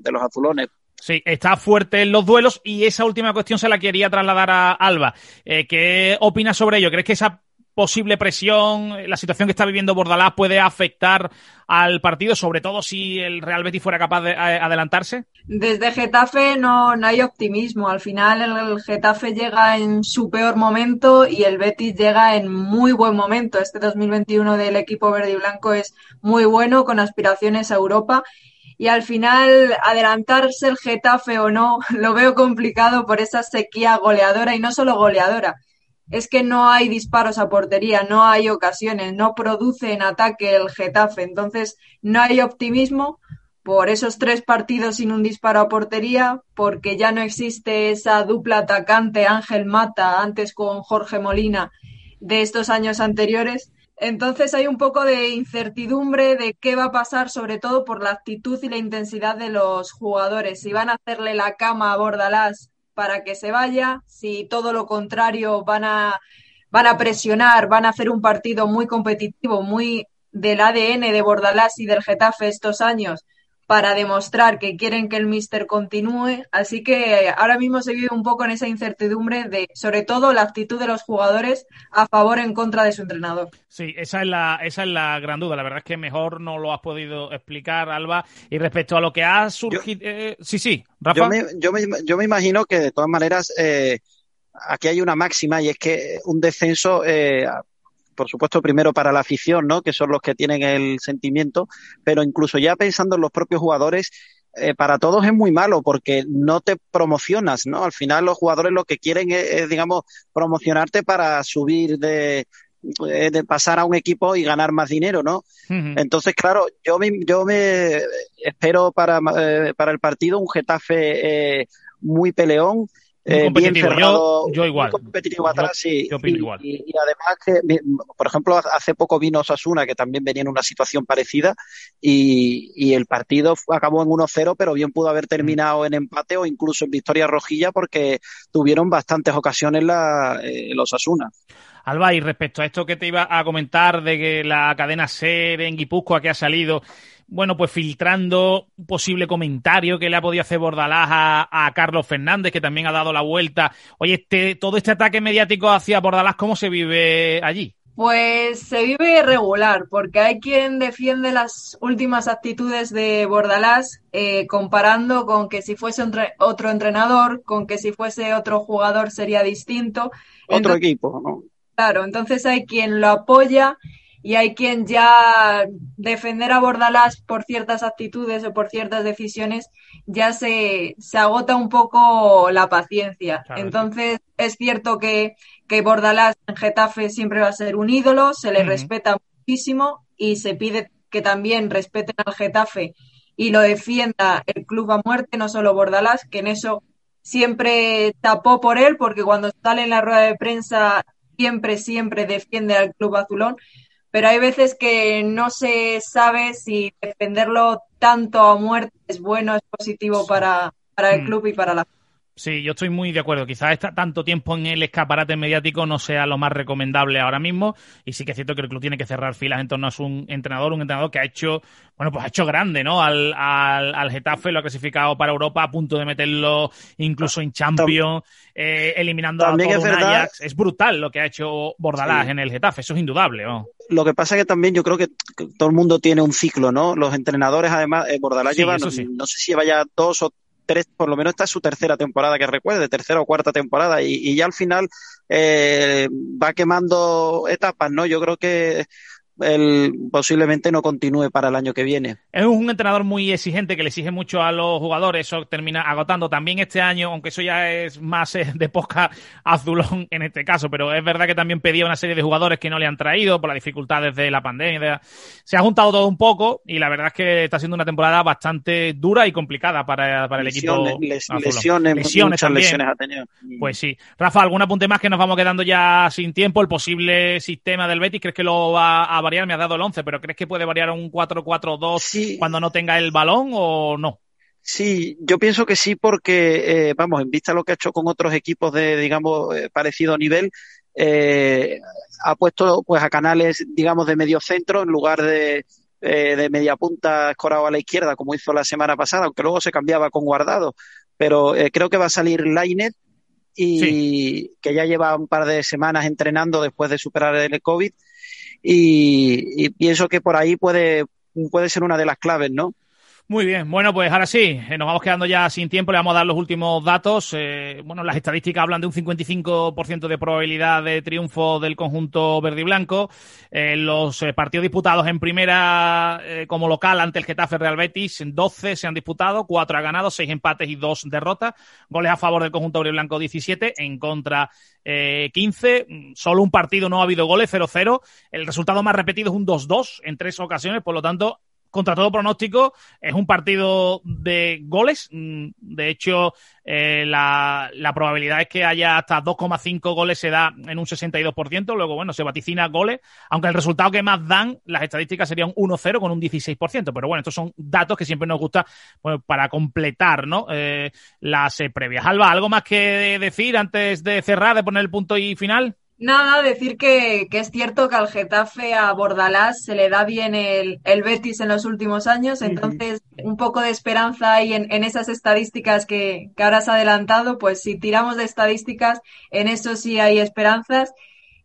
Speaker 6: de los azulones.
Speaker 1: Sí, está fuerte en los duelos y esa última cuestión se la quería trasladar a Alba. ¿Qué opinas sobre ello? ¿Crees que esa posible presión, la situación que está viviendo Bordalás puede afectar al partido, sobre todo si el Real Betis fuera capaz de adelantarse?
Speaker 5: Desde Getafe no, no hay optimismo. Al final el Getafe llega en su peor momento y el Betis llega en muy buen momento. Este 2021 del equipo verde y blanco es muy bueno, con aspiraciones a Europa. Y al final, adelantarse el Getafe o no, [laughs] lo veo complicado por esa sequía goleadora y no solo goleadora, es que no hay disparos a portería, no hay ocasiones, no produce en ataque el Getafe. Entonces, no hay optimismo por esos tres partidos sin un disparo a portería, porque ya no existe esa dupla atacante Ángel Mata, antes con Jorge Molina, de estos años anteriores. Entonces hay un poco de incertidumbre de qué va a pasar, sobre todo por la actitud y la intensidad de los jugadores. Si van a hacerle la cama a Bordalás para que se vaya, si todo lo contrario van a, van a presionar, van a hacer un partido muy competitivo, muy del ADN de Bordalás y del Getafe estos años para demostrar que quieren que el Mister continúe. Así que ahora mismo se vive un poco en esa incertidumbre de, sobre todo, la actitud de los jugadores a favor o en contra de su entrenador.
Speaker 1: Sí, esa es la, esa es la gran duda. La verdad es que mejor no lo has podido explicar, Alba. Y respecto a lo que ha surgido. Eh, sí, sí, Rafa.
Speaker 6: Yo me, yo me, imagino que de todas maneras. Eh, aquí hay una máxima y es que un descenso eh, por supuesto, primero para la afición, ¿no? Que son los que tienen el sentimiento, pero incluso ya pensando en los propios jugadores, eh, para todos es muy malo porque no te promocionas, ¿no? Al final los jugadores lo que quieren es, digamos, promocionarte para subir de, eh, de pasar a un equipo y ganar más dinero, ¿no? Entonces, claro, yo me, yo me espero para, eh, para el partido un Getafe muy peleón,
Speaker 1: eh, bien cerrado, yo, igual.
Speaker 6: competitivo atrás, y, además que, por ejemplo, hace poco vino Osasuna, que también venía en una situación parecida, y, el partido acabó en 1-0, pero bien pudo haber terminado en empate o incluso en victoria rojilla, porque tuvieron bastantes ocasiones la, eh, los Osasuna.
Speaker 1: Alba, y respecto a esto que te iba a comentar de que la cadena SER en Guipúzcoa que ha salido bueno, pues filtrando un posible comentario que le ha podido hacer Bordalás a, Carlos Fernández, que también ha dado la vuelta. Oye, este, todo este ataque mediático hacia Bordalás, ¿cómo se vive allí?
Speaker 5: Pues se vive irregular, porque hay quien defiende las últimas actitudes de Bordalás eh, comparando con que si fuese otro entrenador, con que si fuese otro jugador sería distinto.
Speaker 6: Otro equipo, ¿no?
Speaker 5: Claro, entonces hay quien lo apoya y hay quien ya defender a Bordalás por ciertas actitudes o por ciertas decisiones ya se, se agota un poco la paciencia. Entonces es cierto que, que Bordalás en Getafe siempre va a ser un ídolo, se le respeta muchísimo y se pide que también respeten al Getafe y lo defienda el club a muerte, no solo Bordalás, que en eso siempre tapó por él, porque cuando sale en la rueda de prensa siempre, siempre defiende al club azulón, pero hay veces que no se sabe si defenderlo tanto a muerte es bueno, es positivo para, para el mm. club y para la
Speaker 1: Sí, yo estoy muy de acuerdo. Quizás está tanto tiempo en el escaparate mediático no sea lo más recomendable ahora mismo. Y sí que es cierto que el club tiene que cerrar filas en torno a su entrenador, un entrenador que ha hecho, bueno, pues ha hecho grande, ¿no? Al, al, al Getafe lo ha clasificado para Europa a punto de meterlo incluso en Champions, eh, eliminando a todo
Speaker 6: es,
Speaker 1: un Ajax. Es brutal lo que ha hecho Bordalás
Speaker 6: Sí.
Speaker 1: en el Getafe, eso es indudable. ¿no?
Speaker 6: Lo que pasa es que también yo creo que todo el mundo tiene un ciclo, ¿no? Los entrenadores, además, eh, Bordalás
Speaker 1: Sí,
Speaker 6: lleva, no,
Speaker 1: sí.
Speaker 6: no sé si lleva ya dos o por lo menos esta es su tercera temporada que recuerde, tercera o cuarta temporada, y, y ya al final eh, va quemando etapas, ¿no? Yo creo que él posiblemente no continúe para el año que viene.
Speaker 1: Es un entrenador muy exigente que le exige mucho a los jugadores, eso termina agotando también este año, aunque eso ya es más eh, de posca [laughs] azulón en este caso, pero es verdad que también pedía una serie de jugadores que no le han traído por las dificultades de la pandemia. Se ha juntado todo un poco y la verdad es que está siendo una temporada bastante dura y complicada para, para el
Speaker 6: Lesiones,
Speaker 1: equipo.
Speaker 6: les- lesiones,
Speaker 1: Lesiones
Speaker 6: muchas
Speaker 1: también.
Speaker 6: lesiones ha tenido.
Speaker 1: Pues sí. Rafa, ¿algún apunte más que nos vamos quedando ya sin tiempo? El posible sistema del Betis, ¿crees que lo va a variar? Me ha dado el 11, pero ¿crees que puede variar a un 4-4-2
Speaker 6: Sí.
Speaker 1: cuando no tenga el balón o no?
Speaker 6: Sí, yo pienso que sí porque, eh, vamos, en vista de lo que ha hecho con otros equipos de, digamos, eh, parecido nivel, eh, ha puesto pues a canales, digamos, de medio centro en lugar de, de media punta escorado a la izquierda, como hizo la semana pasada, aunque luego se cambiaba con guardado. Pero creo que va a salir Lainet y que ya lleva un par de semanas entrenando después de superar el COVID y, y pienso que por ahí puede, puede ser una de las claves, ¿no?
Speaker 1: Muy bien, bueno, pues ahora sí, eh, nos vamos quedando ya sin tiempo, le vamos a dar los últimos datos. Eh, bueno, las estadísticas hablan de un 55% de probabilidad de triunfo del conjunto verde y blanco. Eh, los partidos disputados en primera como local ante el Getafe Real Betis, 12 se han disputado, 4 ha ganado, 6 empates y 2 derrotas. Goles a favor del conjunto verde y blanco 17, en contra eh, 15. Mm, Solo un partido no ha habido goles, 0-0. El resultado más repetido es un 2-2 en tres ocasiones, por lo tanto, contra todo pronóstico, es un partido de goles. Mm, De hecho, eh, la, la probabilidad es que haya hasta 2,5 goles se da en un 62%. Luego, bueno, se vaticina goles, aunque el resultado que más dan, las estadísticas serían 1-0 con un 16%. Pero bueno, estos son datos que siempre nos gusta pues, para completar ¿no? Eh, las eh, previas. Alba, ¿algo más que decir antes de cerrar, de poner el punto y final?
Speaker 5: Nada, decir que, que es cierto que al Getafe, a Bordalás, se le da bien el, el Betis en los últimos años, entonces un poco de esperanza hay en, en esas estadísticas que, que ahora has adelantado, pues si tiramos de estadísticas, en eso sí hay esperanzas.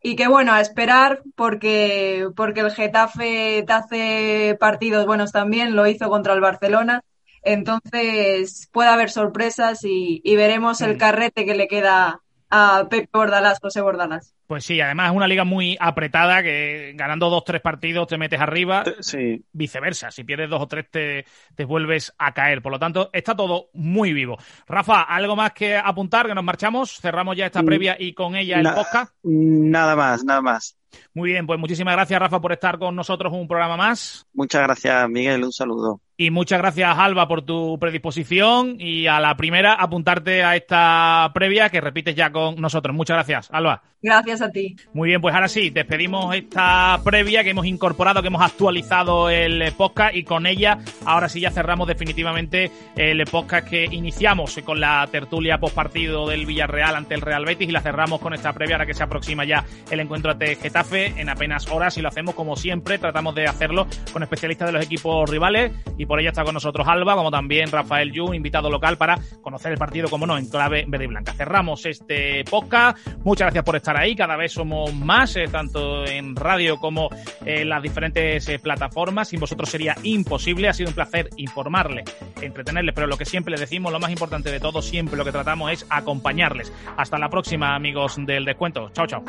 Speaker 5: Y que bueno, a esperar porque, porque el Getafe te hace partidos buenos también, lo hizo contra el Barcelona. Entonces puede haber sorpresas y, y veremos el carrete que le queda a Pepe Bordalás, José Bordalás.
Speaker 1: Pues sí, además es una liga muy apretada que ganando dos tres partidos te metes arriba.
Speaker 6: Sí.
Speaker 1: Viceversa, si pierdes dos o tres te, te vuelves a caer. Por lo tanto, está todo muy vivo. Rafa, ¿algo más que apuntar? Que nos marchamos, cerramos ya esta
Speaker 6: Mm,
Speaker 1: previa y con ella el
Speaker 6: na-
Speaker 1: podcast.
Speaker 6: Nada más, nada más.
Speaker 1: Muy bien, pues muchísimas gracias Rafa por estar con nosotros un programa más.
Speaker 6: Muchas gracias, Miguel. Un saludo.
Speaker 1: Y muchas gracias, Alba, por tu predisposición y a la primera apuntarte a esta previa que repites ya con nosotros. Muchas gracias, Alba.
Speaker 5: Gracias a ti.
Speaker 1: Muy bien, pues ahora sí, despedimos esta previa que hemos incorporado, que hemos actualizado el podcast y con ella ahora sí ya cerramos definitivamente el podcast que iniciamos con la tertulia postpartido del Villarreal ante el Real Betis y la cerramos con esta previa ahora que se aproxima ya el encuentro ante En apenas horas y lo hacemos como siempre, tratamos de hacerlo con especialistas de los equipos rivales y por ello está con nosotros Alba, como también Rafael Yu, invitado local para conocer el partido, como no, en clave verde y blanca. Cerramos este podcast, muchas gracias por estar ahí, cada vez somos más, eh, tanto en radio como en las diferentes eh, plataformas, sin vosotros sería imposible, ha sido un placer informarles, entretenerles, pero lo que siempre les decimos, lo más importante de todo, siempre lo que tratamos es acompañarles. Hasta la próxima, amigos del descuento. Chao, chao.